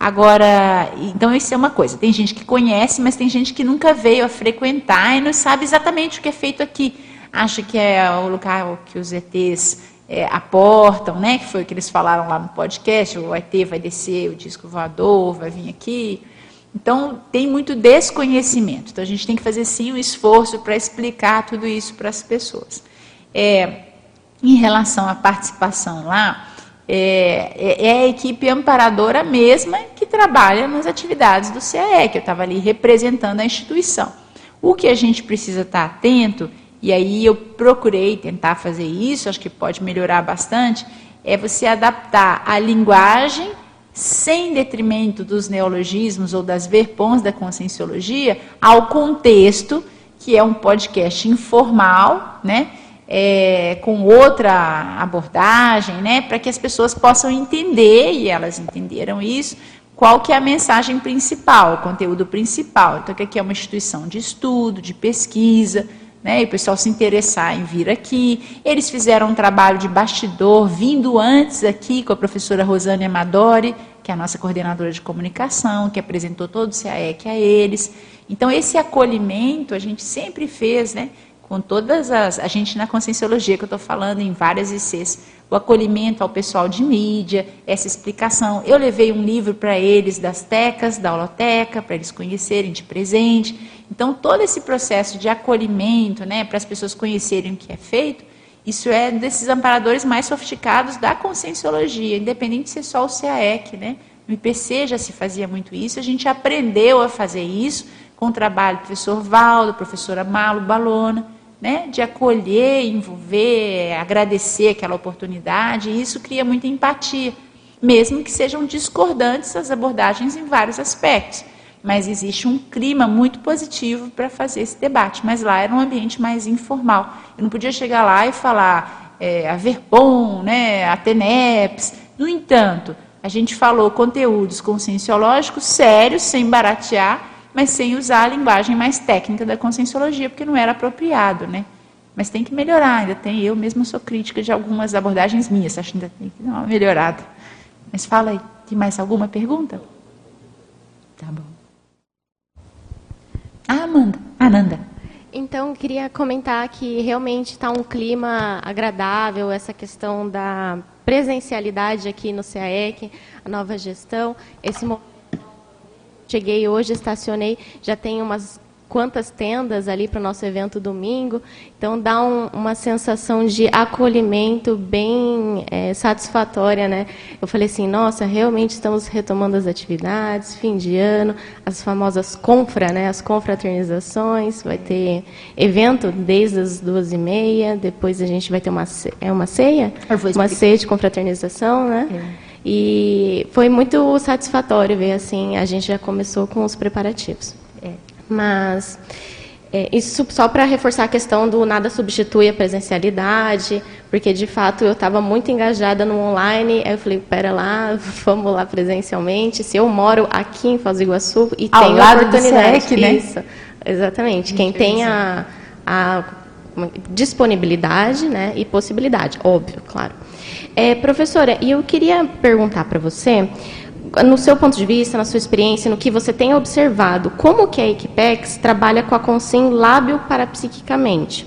Agora, então isso é uma coisa. Tem gente que conhece, mas tem gente que nunca veio a frequentar e não sabe exatamente o que é feito aqui acha que é o lugar que os ETs é, aportam, né? Que foi o que eles falaram lá no podcast, o ET vai descer, o disco voador vai vir aqui. Então, tem muito desconhecimento. Então, a gente tem que fazer, sim, um esforço para explicar tudo isso para as pessoas. É, em relação à participação lá, é, é, é, a equipe amparadora mesma que trabalha nas atividades do CAE, que eu estava ali representando a instituição. O que a gente precisa estar atento e aí eu procurei tentar fazer isso, acho que pode melhorar bastante, é você adaptar a linguagem sem detrimento dos neologismos ou das verpons da conscienciologia ao contexto, que é um podcast informal, né? É, com outra abordagem, né, para que as pessoas possam entender, e elas entenderam isso, qual que é a mensagem principal, o conteúdo principal. Então, que aqui é uma instituição de estudo, de pesquisa, né, e o pessoal se interessar em vir aqui. Eles fizeram um trabalho de bastidor, vindo antes aqui com a professora Rosane Amadori, que é a nossa coordenadora de comunicação, que apresentou todo o CAEC a eles. Então, esse acolhimento a gente sempre fez né, com todas as. A gente na conscienciologia que eu estou falando em várias ICs, o acolhimento ao pessoal de mídia, essa explicação. Eu levei um livro para eles das tecas, da holoteca, para eles conhecerem de presente. Então, todo esse processo de acolhimento, né, para as pessoas conhecerem o que é feito, isso é desses amparadores mais sofisticados da conscienciologia, independente de ser só o CAEC, né? No IPC já se fazia muito isso, a gente aprendeu a fazer isso com o trabalho do professor Valdo, professora Malo Balona, né? De acolher, envolver, agradecer aquela oportunidade, e isso cria muita empatia, mesmo que sejam discordantes as abordagens em vários aspectos. Mas existe um clima muito positivo para fazer esse debate. Mas lá era um ambiente mais informal. Eu não podia chegar lá e falar é, a Verpom, né, a TENEPS. No entanto, a gente falou conteúdos conscienciológicos sérios, sem baratear, mas sem usar a linguagem mais técnica da conscienciologia, porque não era apropriado, né? Mas tem que melhorar, ainda tem, eu mesma sou crítica de algumas abordagens minhas, acho que ainda tem que dar uma melhorada. Mas fala aí, tem mais alguma pergunta? Tá bom. Ah, Amanda. Ananda. Então, queria comentar que realmente está um clima agradável, essa questão da presencialidade aqui no CAEC, a nova gestão. Esse Cheguei hoje, estacionei, já tem umas quantas tendas ali para o nosso evento domingo. Então dá um, uma sensação de acolhimento bem é, satisfatória, né? Eu falei assim, nossa, realmente estamos retomando as atividades, fim de ano, as famosas confra, né? As confraternizações, vai ter evento desde as duas e meia, depois a gente vai ter uma é uma ceia, uma ceia de confraternização, né? É. E foi muito satisfatório ver assim, a gente já começou com os preparativos. Mas é, isso só para reforçar a questão do nada substitui a presencialidade, porque de fato eu estava muito engajada no online, aí eu falei, pera lá, vamos lá presencialmente. Se eu moro aqui em Foz do Iguaçu e Ao tenho a oportunidade, SEC, né? isso, exatamente, quem tem a, a disponibilidade né, e possibilidade, óbvio, claro. É, professora, e eu queria perguntar para você no seu ponto de vista, na sua experiência, no que você tem observado, como que a Equipex trabalha com a Consim lábio parapsiquicamente?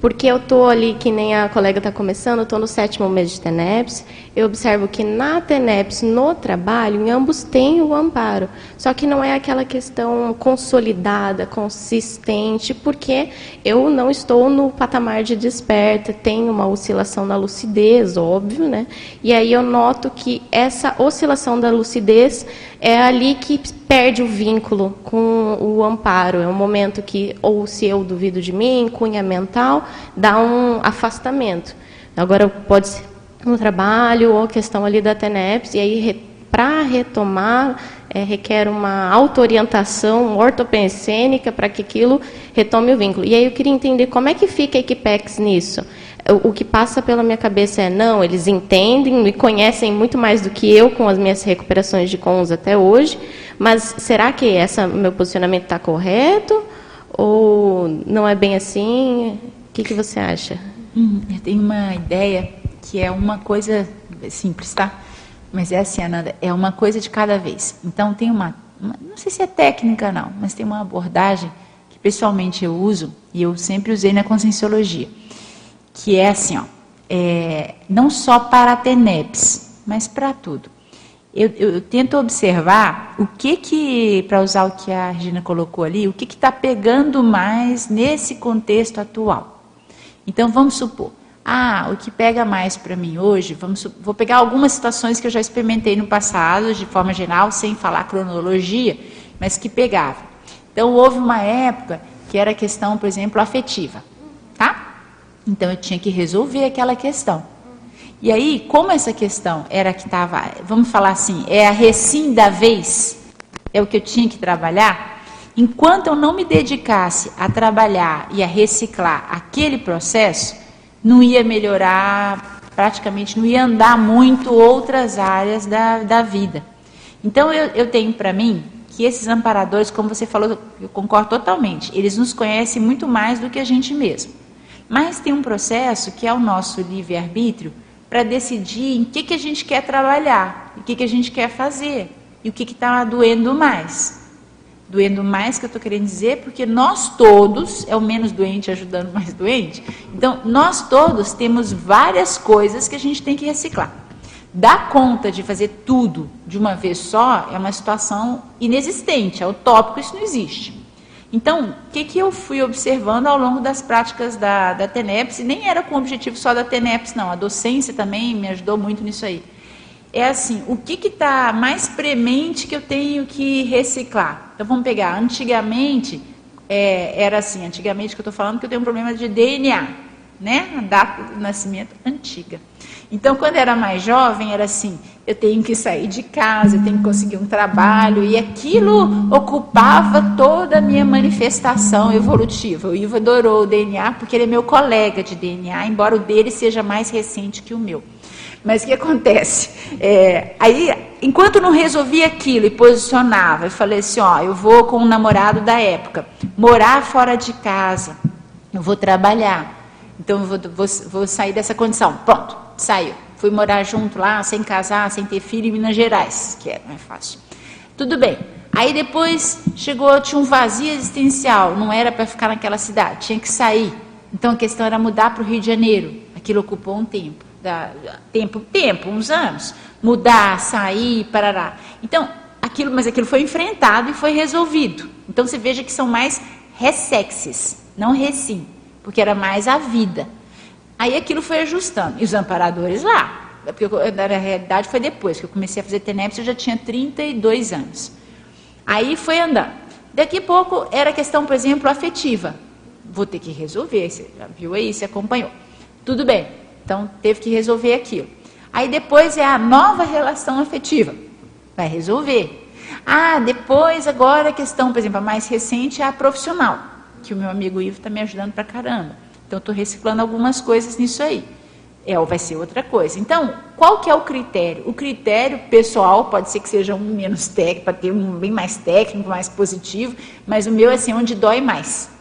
Porque eu estou ali, que nem a colega está começando, estou no sétimo mês de TENEPS, eu observo que na TENEPS, no trabalho, em ambos tem o amparo. Só que não é aquela questão consolidada, consistente, porque eu não estou no patamar de desperta, tem uma oscilação na lucidez, óbvio, né? E aí eu noto que essa oscilação da lucidez é ali que perde o vínculo com o amparo. É um momento que, ou se eu duvido de mim, cunha mental, dá um afastamento. Agora, pode ser no trabalho ou questão ali da TENEPS, e aí, para retomar, é, requer uma auto-orientação ortopensênica para que aquilo retome o vínculo. E aí eu queria entender como é que fica a Equipex nisso o que passa pela minha cabeça é não, eles entendem, me conhecem muito mais do que eu com as minhas recuperações de cons até hoje, mas será que essa meu posicionamento está correto ou não é bem assim? O que, que você acha? Hum, eu tenho uma ideia que é uma coisa simples, tá? Mas é assim, Ananda, é uma coisa de cada vez. Então tem uma, uma não sei se é técnica não, mas tem uma abordagem que pessoalmente eu uso e eu sempre usei na conscienciologia que é assim, ó, é, não só para a TENEPS, mas para tudo. Eu, eu, eu, tento observar o que que, para usar o que a Regina colocou ali, o que está pegando mais nesse contexto atual. Então, vamos supor, ah, o que pega mais para mim hoje, vamos, vou pegar algumas situações que eu já experimentei no passado, de forma geral, sem falar cronologia, mas que pegava. Então, houve uma época que era questão, por exemplo, afetiva, tá? Então eu tinha que resolver aquela questão. E aí, como essa questão era que estava, vamos falar assim, é a recém da vez, é o que eu tinha que trabalhar, enquanto eu não me dedicasse a trabalhar e a reciclar aquele processo, não ia melhorar, praticamente não ia andar muito outras áreas da, da vida. Então eu, eu tenho para mim que esses amparadores, como você falou, eu concordo totalmente, eles nos conhecem muito mais do que a gente mesmo. Mas tem um processo que é o nosso livre-arbítrio para decidir em que, que a gente quer trabalhar, o que, que a gente quer fazer e o que está doendo mais. Doendo mais que eu estou querendo dizer, porque nós todos, é o menos doente ajudando mais doente, então nós todos temos várias coisas que a gente tem que reciclar. Dar conta de fazer tudo de uma vez só é uma situação inexistente, é utópico, isso não existe. Então, o que, que eu fui observando ao longo das práticas da, da TENEPS, e nem era com o objetivo só da TENEPS, não, a docência também me ajudou muito nisso aí. É assim, o que está mais premente que eu tenho que reciclar? Então, vamos pegar, antigamente, é, era assim, antigamente que eu estou falando que eu tenho um problema de DNA, né? A data do nascimento antiga. Então, quando era mais jovem, era assim: eu tenho que sair de casa, eu tenho que conseguir um trabalho, e aquilo ocupava toda a minha manifestação evolutiva. O Ivo adorou o DNA porque ele é meu colega de DNA, embora o dele seja mais recente que o meu. Mas o que acontece? É, aí, enquanto não resolvia aquilo e posicionava, eu falei assim: ó, eu vou com um namorado da época, morar fora de casa, eu vou trabalhar, então eu vou, vou, vou sair dessa condição. Pronto saiu. Fui morar junto lá, sem casar, sem ter filho, em Minas Gerais, que é mais fácil. Tudo bem. Aí depois chegou, tinha um vazio existencial, não era para ficar naquela cidade, tinha que sair. Então a questão era mudar para o Rio de Janeiro. Aquilo ocupou um tempo, da, tempo, tempo, uns anos. Mudar, sair, parará. Então, aquilo, mas aquilo foi enfrentado e foi resolvido. Então você veja que são mais ressexes, não recim, porque era mais a vida. Aí aquilo foi ajustando. E os amparadores lá. É porque eu, na realidade foi depois que eu comecei a fazer TENEPS, eu já tinha 32 anos. Aí foi andando. Daqui a pouco era questão, por exemplo, afetiva. Vou ter que resolver. Você já viu aí, você acompanhou. Tudo bem. Então teve que resolver aquilo. Aí depois é a nova relação afetiva. Vai resolver. Ah, depois agora a questão, por exemplo, a mais recente é a profissional, que o meu amigo Ivo está me ajudando pra caramba. Então, estou reciclando algumas coisas nisso aí. É, ou vai ser outra coisa. Então, qual que é o critério? O critério pessoal pode ser que seja um menos técnico, para ter um bem mais técnico, mais positivo, mas o meu é assim, onde dói mais.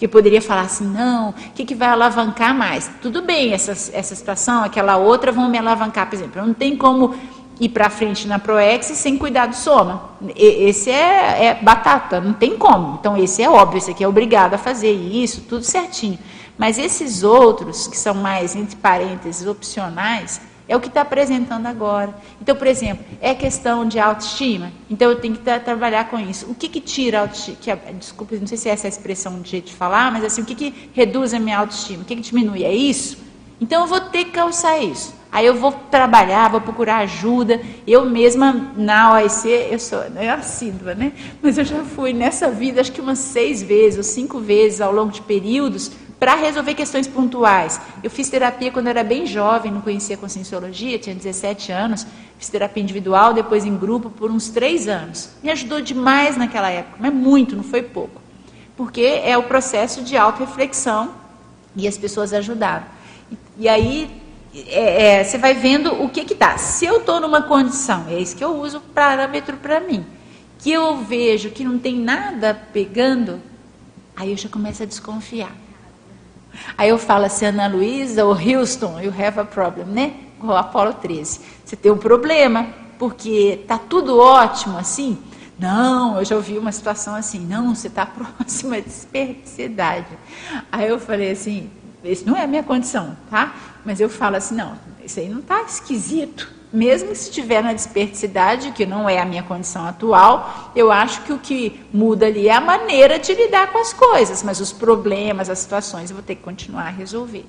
Porque poderia falar assim, não, o que, que vai alavancar mais? Tudo bem, essa, essa situação, aquela outra vão me alavancar, por exemplo. Não tem como ir para frente na ProEx sem cuidar do soma. Esse é, é batata, não tem como. Então, esse é óbvio, esse aqui é obrigado a fazer isso, tudo certinho. Mas esses outros, que são mais, entre parênteses, opcionais, é o que está apresentando agora. Então, por exemplo, é questão de autoestima. Então, eu tenho que trabalhar com isso. O que, que tira a autoestima? Que, desculpa, não sei se é essa a expressão de jeito de falar, mas assim, o que, que reduz a minha autoestima? O que, que diminui? É isso? Então, eu vou ter que calçar isso. Aí eu vou trabalhar, vou procurar ajuda. Eu mesma, na OIC, eu sou eu é assídua, né? Mas eu já fui nessa vida, acho que umas seis vezes ou cinco vezes ao longo de períodos, para resolver questões pontuais. Eu fiz terapia quando era bem jovem, não conhecia conscienciologia, tinha 17 anos, fiz terapia individual, depois em grupo por uns três anos. Me ajudou demais naquela época, mas muito, não foi pouco. Porque é o processo de auto-reflexão e as pessoas ajudaram. E, e aí é, é, você vai vendo o que que dá. Se eu estou numa condição, é isso que eu uso parâmetro para mim, que eu vejo que não tem nada pegando, aí eu já começo a desconfiar. Aí eu falo assim, Ana Luísa ou Houston, you have a problem, né? O Apolo 13. Você tem um problema, porque tá tudo ótimo assim. Não, eu já ouvi uma situação assim, não, você está próxima de desperdicidade. Aí eu falei assim, isso não é a minha condição, tá? Mas eu falo assim, não, isso aí não está esquisito mesmo se estiver na desperdicidade, que não é a minha condição atual, eu acho que o que muda ali é a maneira de lidar com as coisas, mas os problemas, as situações, eu vou ter que continuar a resolver.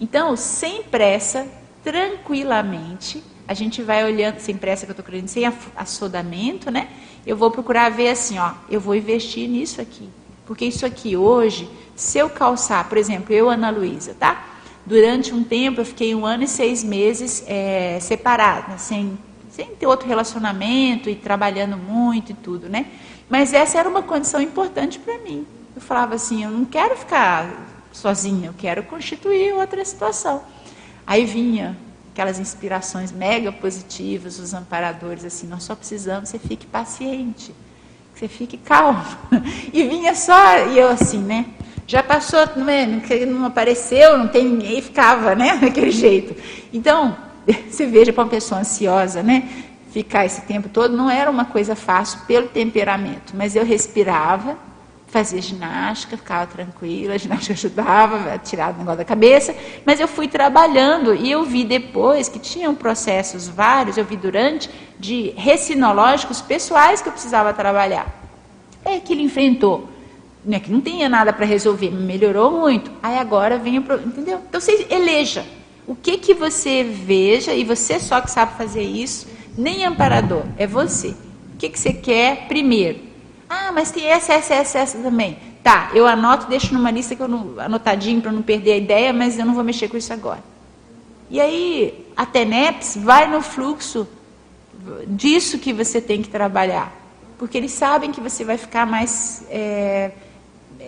Então, sem pressa, tranquilamente, a gente vai olhando, sem pressa que eu estou querendo, sem assodamento, né? Eu vou procurar ver assim, ó, eu vou investir nisso aqui. Porque isso aqui hoje, se eu calçar, por exemplo, eu, Ana Luísa, tá? Durante um tempo, eu fiquei um ano e seis meses é, separada, sem, sem ter outro relacionamento e trabalhando muito e tudo, né? Mas essa era uma condição importante para mim. Eu falava assim, eu não quero ficar sozinha, eu quero constituir outra situação. Aí vinha aquelas inspirações mega positivas, os amparadores, assim, nós só precisamos, você fique paciente, você fique calmo. E vinha só, e eu assim, né? Já passou, não, é, não apareceu, não tem ninguém, ficava, né? Daquele jeito. Então, você veja para uma pessoa ansiosa, né? ficar esse tempo todo não era uma coisa fácil pelo temperamento, mas eu respirava, fazia ginástica, ficava tranquila, a ginástica ajudava a tirar o negócio da cabeça, mas eu fui trabalhando e eu vi depois que tinham processos vários, eu vi durante, de recinológicos pessoais que eu precisava trabalhar. É que ele enfrentou. Não é que não tinha nada para resolver, melhorou muito. Aí agora vem o problema, entendeu? Então você eleja o que que você veja e você só que sabe fazer isso, nem amparador, é você. O que que você quer primeiro? Ah, mas tem essa, essa, essa, essa também. Tá, eu anoto, deixo numa lista que eu não, anotadinho para não perder a ideia, mas eu não vou mexer com isso agora. E aí, a TENEPS vai no fluxo disso que você tem que trabalhar. Porque eles sabem que você vai ficar mais é,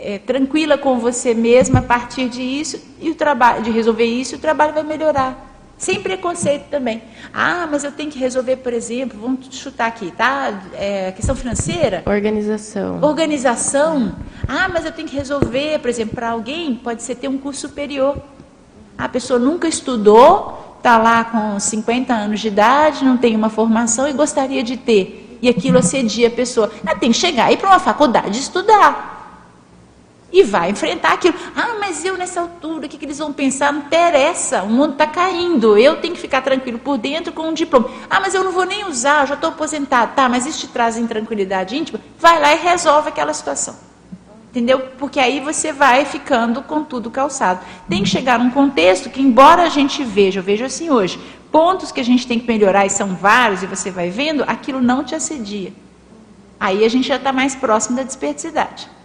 é, tranquila com você mesma a partir disso e o trabalho, de resolver isso, o trabalho vai melhorar. Sem preconceito também. Ah, mas eu tenho que resolver, por exemplo, vamos chutar aqui, tá? É, questão financeira? Organização. Organização. Ah, mas eu tenho que resolver, por exemplo, para alguém, pode ser ter um curso superior. A pessoa nunca estudou, está lá com 50 anos de idade, não tem uma formação e gostaria de ter. E aquilo assedia a pessoa. Ela tem que chegar e ir para uma faculdade estudar. E vai enfrentar aquilo. Ah, mas eu nessa altura, o que, que eles vão pensar? Não interessa, o mundo está caindo. Eu tenho que ficar tranquilo por dentro com um diploma. Ah, mas eu não vou nem usar, eu já estou aposentado. Tá, mas isso te traz intranquilidade íntima? Vai lá e resolve aquela situação. Entendeu? Porque aí você vai ficando com tudo calçado. Tem que chegar num contexto que, embora a gente veja, eu vejo assim hoje, pontos que a gente tem que melhorar e são vários, e você vai vendo, aquilo não te assedia. Aí a gente já está mais próximo da desperdicidade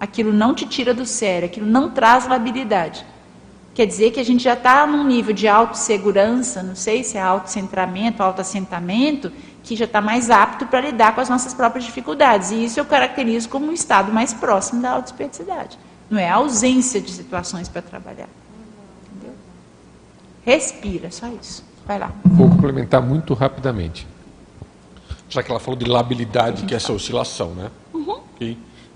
aquilo não te tira do sério, aquilo não traz labilidade. Quer dizer que a gente já está num nível de autossegurança, não sei se é autocentramento, autoassentamento, que já está mais apto para lidar com as nossas próprias dificuldades. E isso eu caracterizo como um estado mais próximo da autoespecificidade. Não é a ausência de situações para trabalhar. Entendeu? Respira, só isso. Vai lá. Vou complementar muito rapidamente. Já que ela falou de labilidade, que é essa oscilação, né? Uhum.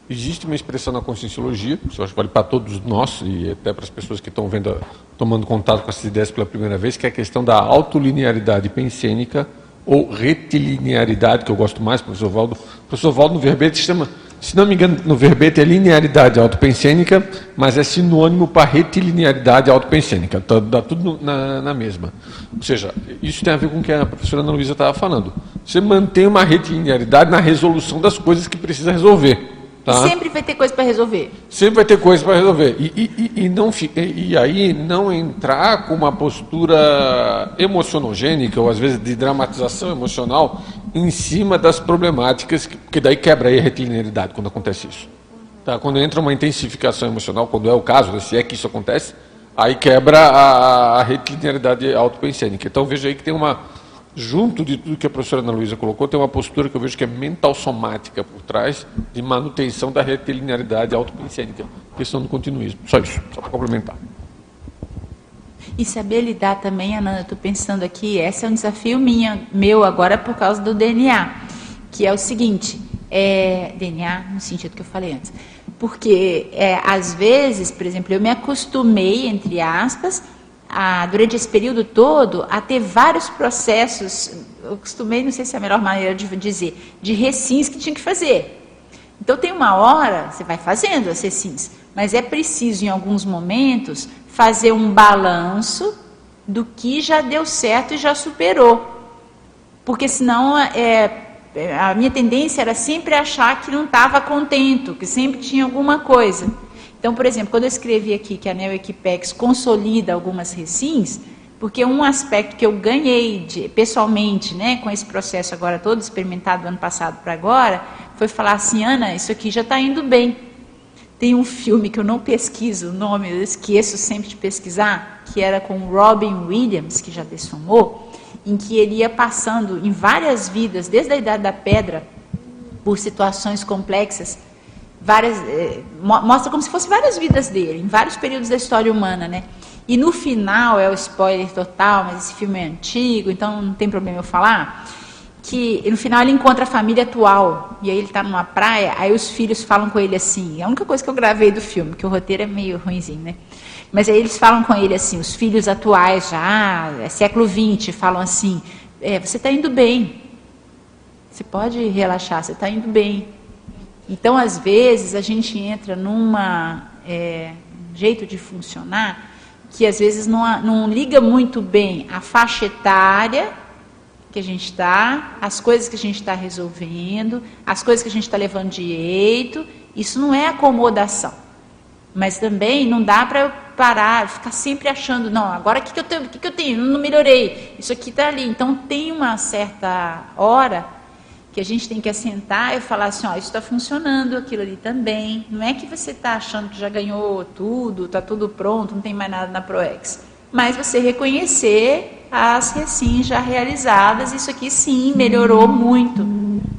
Existe uma expressão na conscienciologia, isso acho que vale para todos nós e até para as pessoas que estão vendo, tomando contato com essas ideias pela primeira vez, que é a questão da autolinearidade pensênica ou retilinearidade, que eu gosto mais, professor Valdo. Professor Valdo no verbete chama, se não me engano, no verbete é linearidade autopensênica, mas é sinônimo para retilinearidade autopensênica. Então, dá tudo na, na mesma. Ou seja, isso tem a ver com o que a professora Ana Luísa estava falando. Você mantém uma retilinearidade na resolução das coisas que precisa resolver. Tá? Sempre vai ter coisa para resolver. Sempre vai ter coisa para resolver. E, e, e, não, e aí não entrar com uma postura emocionogênica, ou às vezes de dramatização emocional, em cima das problemáticas, porque daí quebra aí a retilinearidade quando acontece isso. Tá? Quando entra uma intensificação emocional, quando é o caso, se é que isso acontece, aí quebra a, a retilinearidade autopensênica. Então veja aí que tem uma junto de tudo que a professora Ana Luísa colocou, tem uma postura que eu vejo que é mental somática por trás de manutenção da retilinearidade autopensênica, questão do continuismo. Só isso, só para complementar. E saber lidar também, Ana, estou pensando aqui, esse é um desafio minha, meu agora por causa do DNA, que é o seguinte, é, DNA no sentido que eu falei antes, porque é, às vezes, por exemplo, eu me acostumei, entre aspas, a, durante esse período todo, a ter vários processos, eu costumei, não sei se é a melhor maneira de dizer, de recins que tinha que fazer. Então tem uma hora, você vai fazendo as recins, mas é preciso, em alguns momentos, fazer um balanço do que já deu certo e já superou. Porque senão é, a minha tendência era sempre achar que não estava contente, que sempre tinha alguma coisa. Então, por exemplo, quando eu escrevi aqui que a NeoEquipex consolida algumas recins, porque um aspecto que eu ganhei de, pessoalmente, né, com esse processo agora todo experimentado do ano passado para agora, foi falar assim, Ana, isso aqui já está indo bem. Tem um filme que eu não pesquiso o nome, eu esqueço sempre de pesquisar, que era com Robin Williams, que já dessumou, em que ele ia passando em várias vidas, desde a Idade da Pedra, por situações complexas, várias eh, mostra como se fosse várias vidas dele, em vários períodos da história humana, né? E no final é o spoiler total, mas esse filme é antigo, então não tem problema eu falar. Que no final ele encontra a família atual e aí ele está numa praia, aí os filhos falam com ele assim. É a única coisa que eu gravei do filme, que o roteiro é meio ruimzinho, né? Mas aí eles falam com ele assim, os filhos atuais já, é século XX, falam assim: é, você está indo bem, Você pode relaxar, você está indo bem. Então, às vezes, a gente entra numa é, jeito de funcionar que às vezes não, não liga muito bem a faixa etária que a gente está, as coisas que a gente está resolvendo, as coisas que a gente está levando direito. Isso não é acomodação. Mas também não dá para parar, ficar sempre achando, não, agora o que, que eu tenho? O que, que eu tenho? Não melhorei. Isso aqui está ali. Então tem uma certa hora que a gente tem que assentar e falar assim, ó, isso está funcionando, aquilo ali também. Não é que você está achando que já ganhou tudo, está tudo pronto, não tem mais nada na ProEx. Mas você reconhecer as recém já realizadas, isso aqui sim melhorou muito.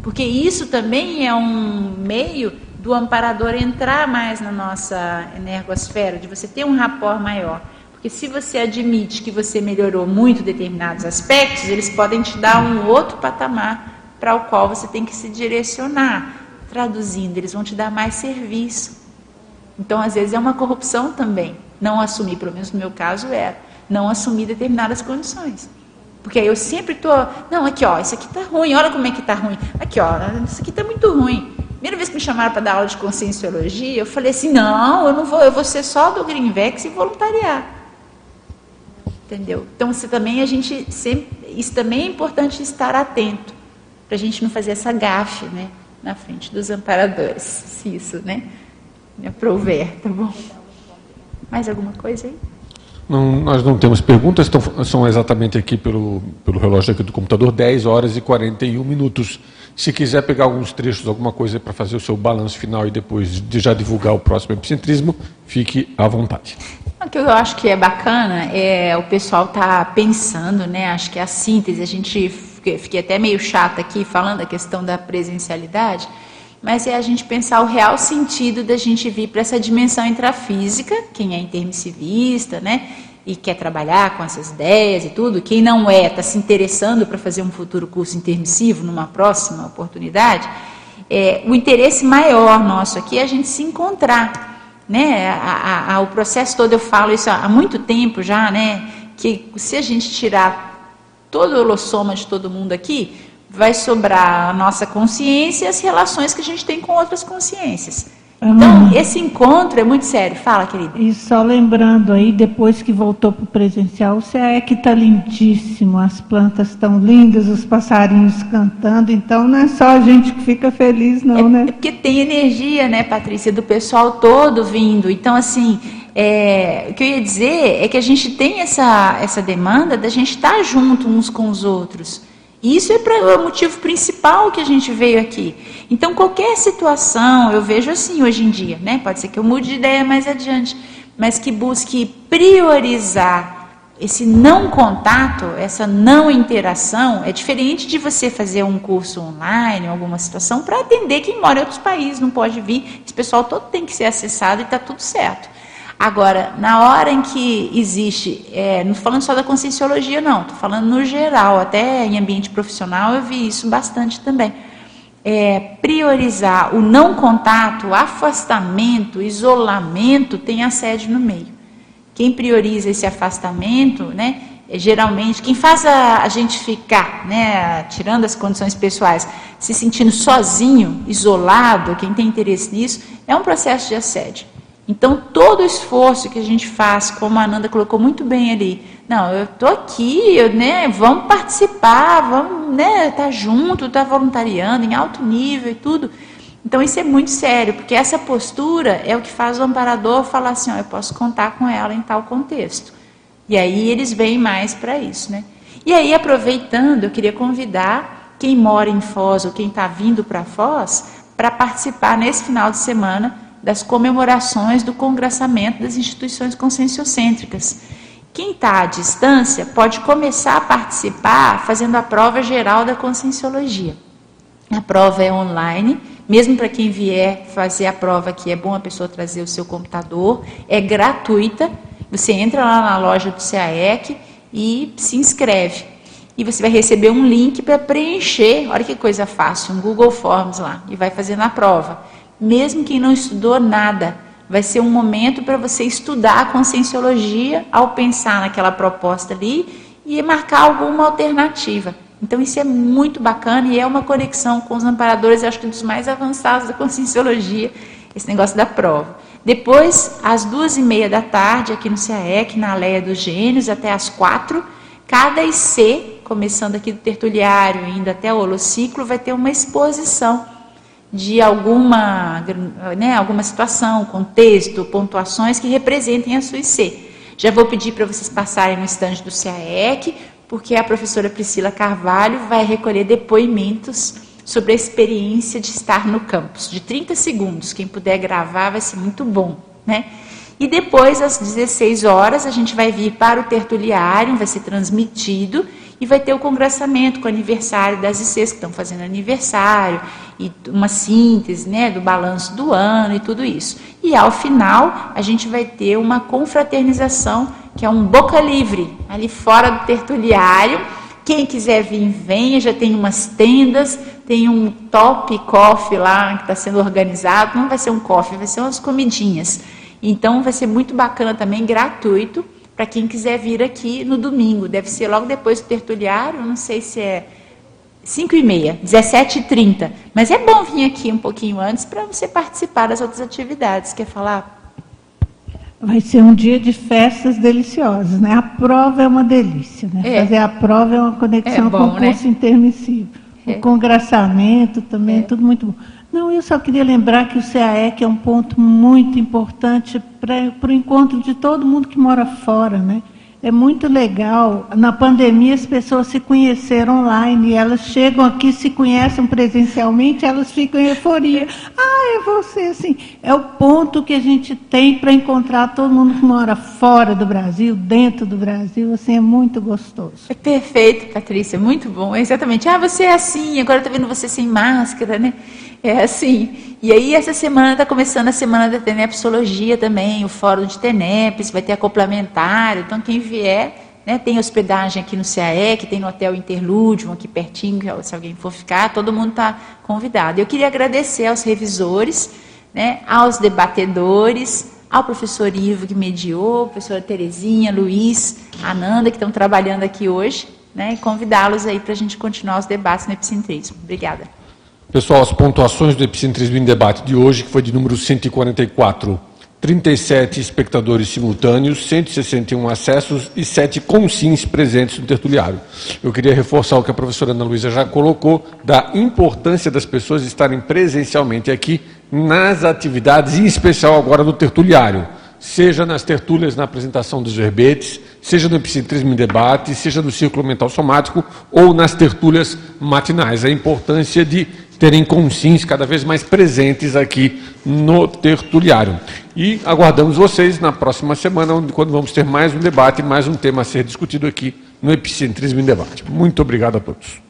Porque isso também é um meio do amparador entrar mais na nossa energosfera, de você ter um rapport maior. Porque se você admite que você melhorou muito determinados aspectos, eles podem te dar um outro patamar para o qual você tem que se direcionar. Traduzindo, eles vão te dar mais serviço. Então, às vezes, é uma corrupção também. Não assumir, pelo menos no meu caso era, não assumir determinadas condições. Porque aí eu sempre estou, não, aqui ó, isso aqui está ruim, olha como é que está ruim. Aqui ó, isso aqui está muito ruim. Primeira vez que me chamaram para dar aula de conscienciologia, eu falei assim, não, eu não vou, eu vou ser só do Greenvex e voluntariar. Entendeu? Então, você também, a gente sempre, isso também é importante estar atento para a gente não fazer essa gafe, né, na frente dos amparadores, se isso, né, me aprover, tá bom? Mais alguma coisa aí? Não, nós não temos perguntas, então, são exatamente aqui pelo, pelo relógio aqui do computador, 10 horas e 41 minutos. Se quiser pegar alguns trechos, alguma coisa para fazer o seu balanço final e depois de já divulgar o próximo epicentrismo, fique à vontade. O que eu acho que é bacana é o pessoal tá pensando, né? Acho que a síntese, a gente fiquei até meio chata aqui falando a questão da presencialidade, mas é a gente pensar o real sentido da gente vir para essa dimensão intrafísica, quem é intermissivista, né? E quer trabalhar com essas ideias e tudo, quem não é, está se interessando para fazer um futuro curso intermissivo numa próxima oportunidade, é, o interesse maior nosso aqui é a gente se encontrar. Né? A, a, a, o processo todo, eu falo isso há, há muito tempo já, né? que se a gente tirar todo o holossoma de todo mundo aqui, vai sobrar a nossa consciência e as relações que a gente tem com outras consciências. Então, esse encontro é muito sério. Fala, querida. E só lembrando aí, depois que voltou para o presencial, o CAEC está lindíssimo, as plantas estão lindas, os passarinhos cantando, então não é só a gente que fica feliz, não, é, né? É porque tem energia, né, Patrícia, do pessoal todo vindo. Então, assim, é, o que eu ia dizer é que a gente tem essa, essa demanda da gente estar junto uns com os outros. E isso é, pra, é o motivo principal que a gente veio aqui. Então, qualquer situação, eu vejo assim hoje em dia, né? Pode ser que eu mude de ideia mais adiante, mas que busque priorizar esse não contato, essa não interação, é diferente de você fazer um curso online, alguma situação, para atender quem mora em outros países, não pode vir. Esse pessoal todo tem que ser acessado e está tudo certo. Agora, na hora em que existe, é, não falando só da conscienciologia, não, estou falando no geral, até em ambiente profissional eu vi isso bastante também. É, priorizar o não contato, o afastamento, isolamento tem a sede no meio. Quem prioriza esse afastamento, né, é geralmente, quem faz a, a gente ficar, né, tirando as condições pessoais, se sentindo sozinho, isolado, quem tem interesse nisso, é um processo de assédio. Então, todo o esforço que a gente faz, como a Ananda colocou muito bem ali, não, eu estou aqui, eu, né, vamos participar, vamos né, estar tá junto, estar tá voluntariando em alto nível e tudo. Então, isso é muito sério, porque essa postura é o que faz o amparador falar assim: ó, eu posso contar com ela em tal contexto. E aí eles vêm mais para isso. Né? E aí, aproveitando, eu queria convidar quem mora em Foz ou quem está vindo para Foz para participar nesse final de semana das comemorações do congressamento das instituições conscienciocêntricas. Quem está à distância pode começar a participar fazendo a prova geral da conscienciologia. A prova é online, mesmo para quem vier fazer a prova aqui, é bom a pessoa trazer o seu computador, é gratuita. Você entra lá na loja do CAEC e se inscreve. E você vai receber um link para preencher, olha que coisa fácil, um Google Forms lá, e vai fazendo a prova mesmo quem não estudou nada. Vai ser um momento para você estudar a conscienciologia ao pensar naquela proposta ali e marcar alguma alternativa. Então isso é muito bacana e é uma conexão com os amparadores, acho que dos mais avançados da conscienciologia, esse negócio da prova. Depois, às duas e meia da tarde, aqui no CAEC, na Aleia dos Gênios, até às quatro, cada IC, começando aqui do tertuliário, indo até o holociclo, vai ter uma exposição de alguma, né, alguma situação, contexto, pontuações que representem a sua IC. Já vou pedir para vocês passarem no estande do CAEC, porque a professora Priscila Carvalho vai recolher depoimentos sobre a experiência de estar no campus, de 30 segundos. Quem puder gravar vai ser muito bom, né? E depois, às 16 horas, a gente vai vir para o tertuliário, vai ser transmitido e vai ter o congressamento com o aniversário das ICs que estão fazendo aniversário e uma síntese né, do balanço do ano e tudo isso. E ao final a gente vai ter uma confraternização, que é um boca livre, ali fora do tertuliário. Quem quiser vir, venha, já tem umas tendas, tem um top coffee lá que está sendo organizado. Não vai ser um coffee, vai ser umas comidinhas. Então vai ser muito bacana também, gratuito para quem quiser vir aqui no domingo. Deve ser logo depois do tertuliário, não sei se é 5 e meia, 17 e 30. Mas é bom vir aqui um pouquinho antes para você participar das outras atividades. Quer falar? Vai ser um dia de festas deliciosas, né? A prova é uma delícia, né? É. Fazer a prova é uma conexão é bom, com o curso né? intermissivo. É. O congraçamento também, é. tudo muito bom. Não, eu só queria lembrar que o CAEC é um ponto muito importante para o encontro de todo mundo que mora fora, né? É muito legal. Na pandemia, as pessoas se conheceram online, elas chegam aqui, se conhecem presencialmente, elas ficam em euforia. Ah, é você, assim. É o ponto que a gente tem para encontrar todo mundo que mora fora do Brasil, dentro do Brasil, assim, é muito gostoso. É perfeito, Patrícia, muito bom. É exatamente. Ah, você é assim, agora está vendo você sem máscara, né? É assim. E aí, essa semana está começando a semana da Tenepsologia também, o fórum de Tenepes, vai ter acoplamentário. Então, quem vier, né, tem hospedagem aqui no CAE, que tem no Hotel Interlúdio, aqui pertinho, se alguém for ficar, todo mundo está convidado. Eu queria agradecer aos revisores, né, aos debatedores, ao professor Ivo que mediou, professora Terezinha, Luiz, Ananda, que estão trabalhando aqui hoje, né, e convidá-los aí para a gente continuar os debates no epicentrismo. Obrigada. Pessoal, as pontuações do Epicentrismo em Debate de hoje, que foi de número 144, 37 espectadores simultâneos, 161 acessos e 7 consins presentes no tertuliário. Eu queria reforçar o que a professora Ana Luísa já colocou, da importância das pessoas estarem presencialmente aqui nas atividades, em especial agora no tertuliário seja nas tertúlias na apresentação dos verbetes, seja no epicentrismo em debate, seja no círculo mental somático ou nas tertúlias matinais. A importância de terem consins cada vez mais presentes aqui no tertuliário. E aguardamos vocês na próxima semana, quando vamos ter mais um debate, mais um tema a ser discutido aqui no Epicentrismo em Debate. Muito obrigado a todos.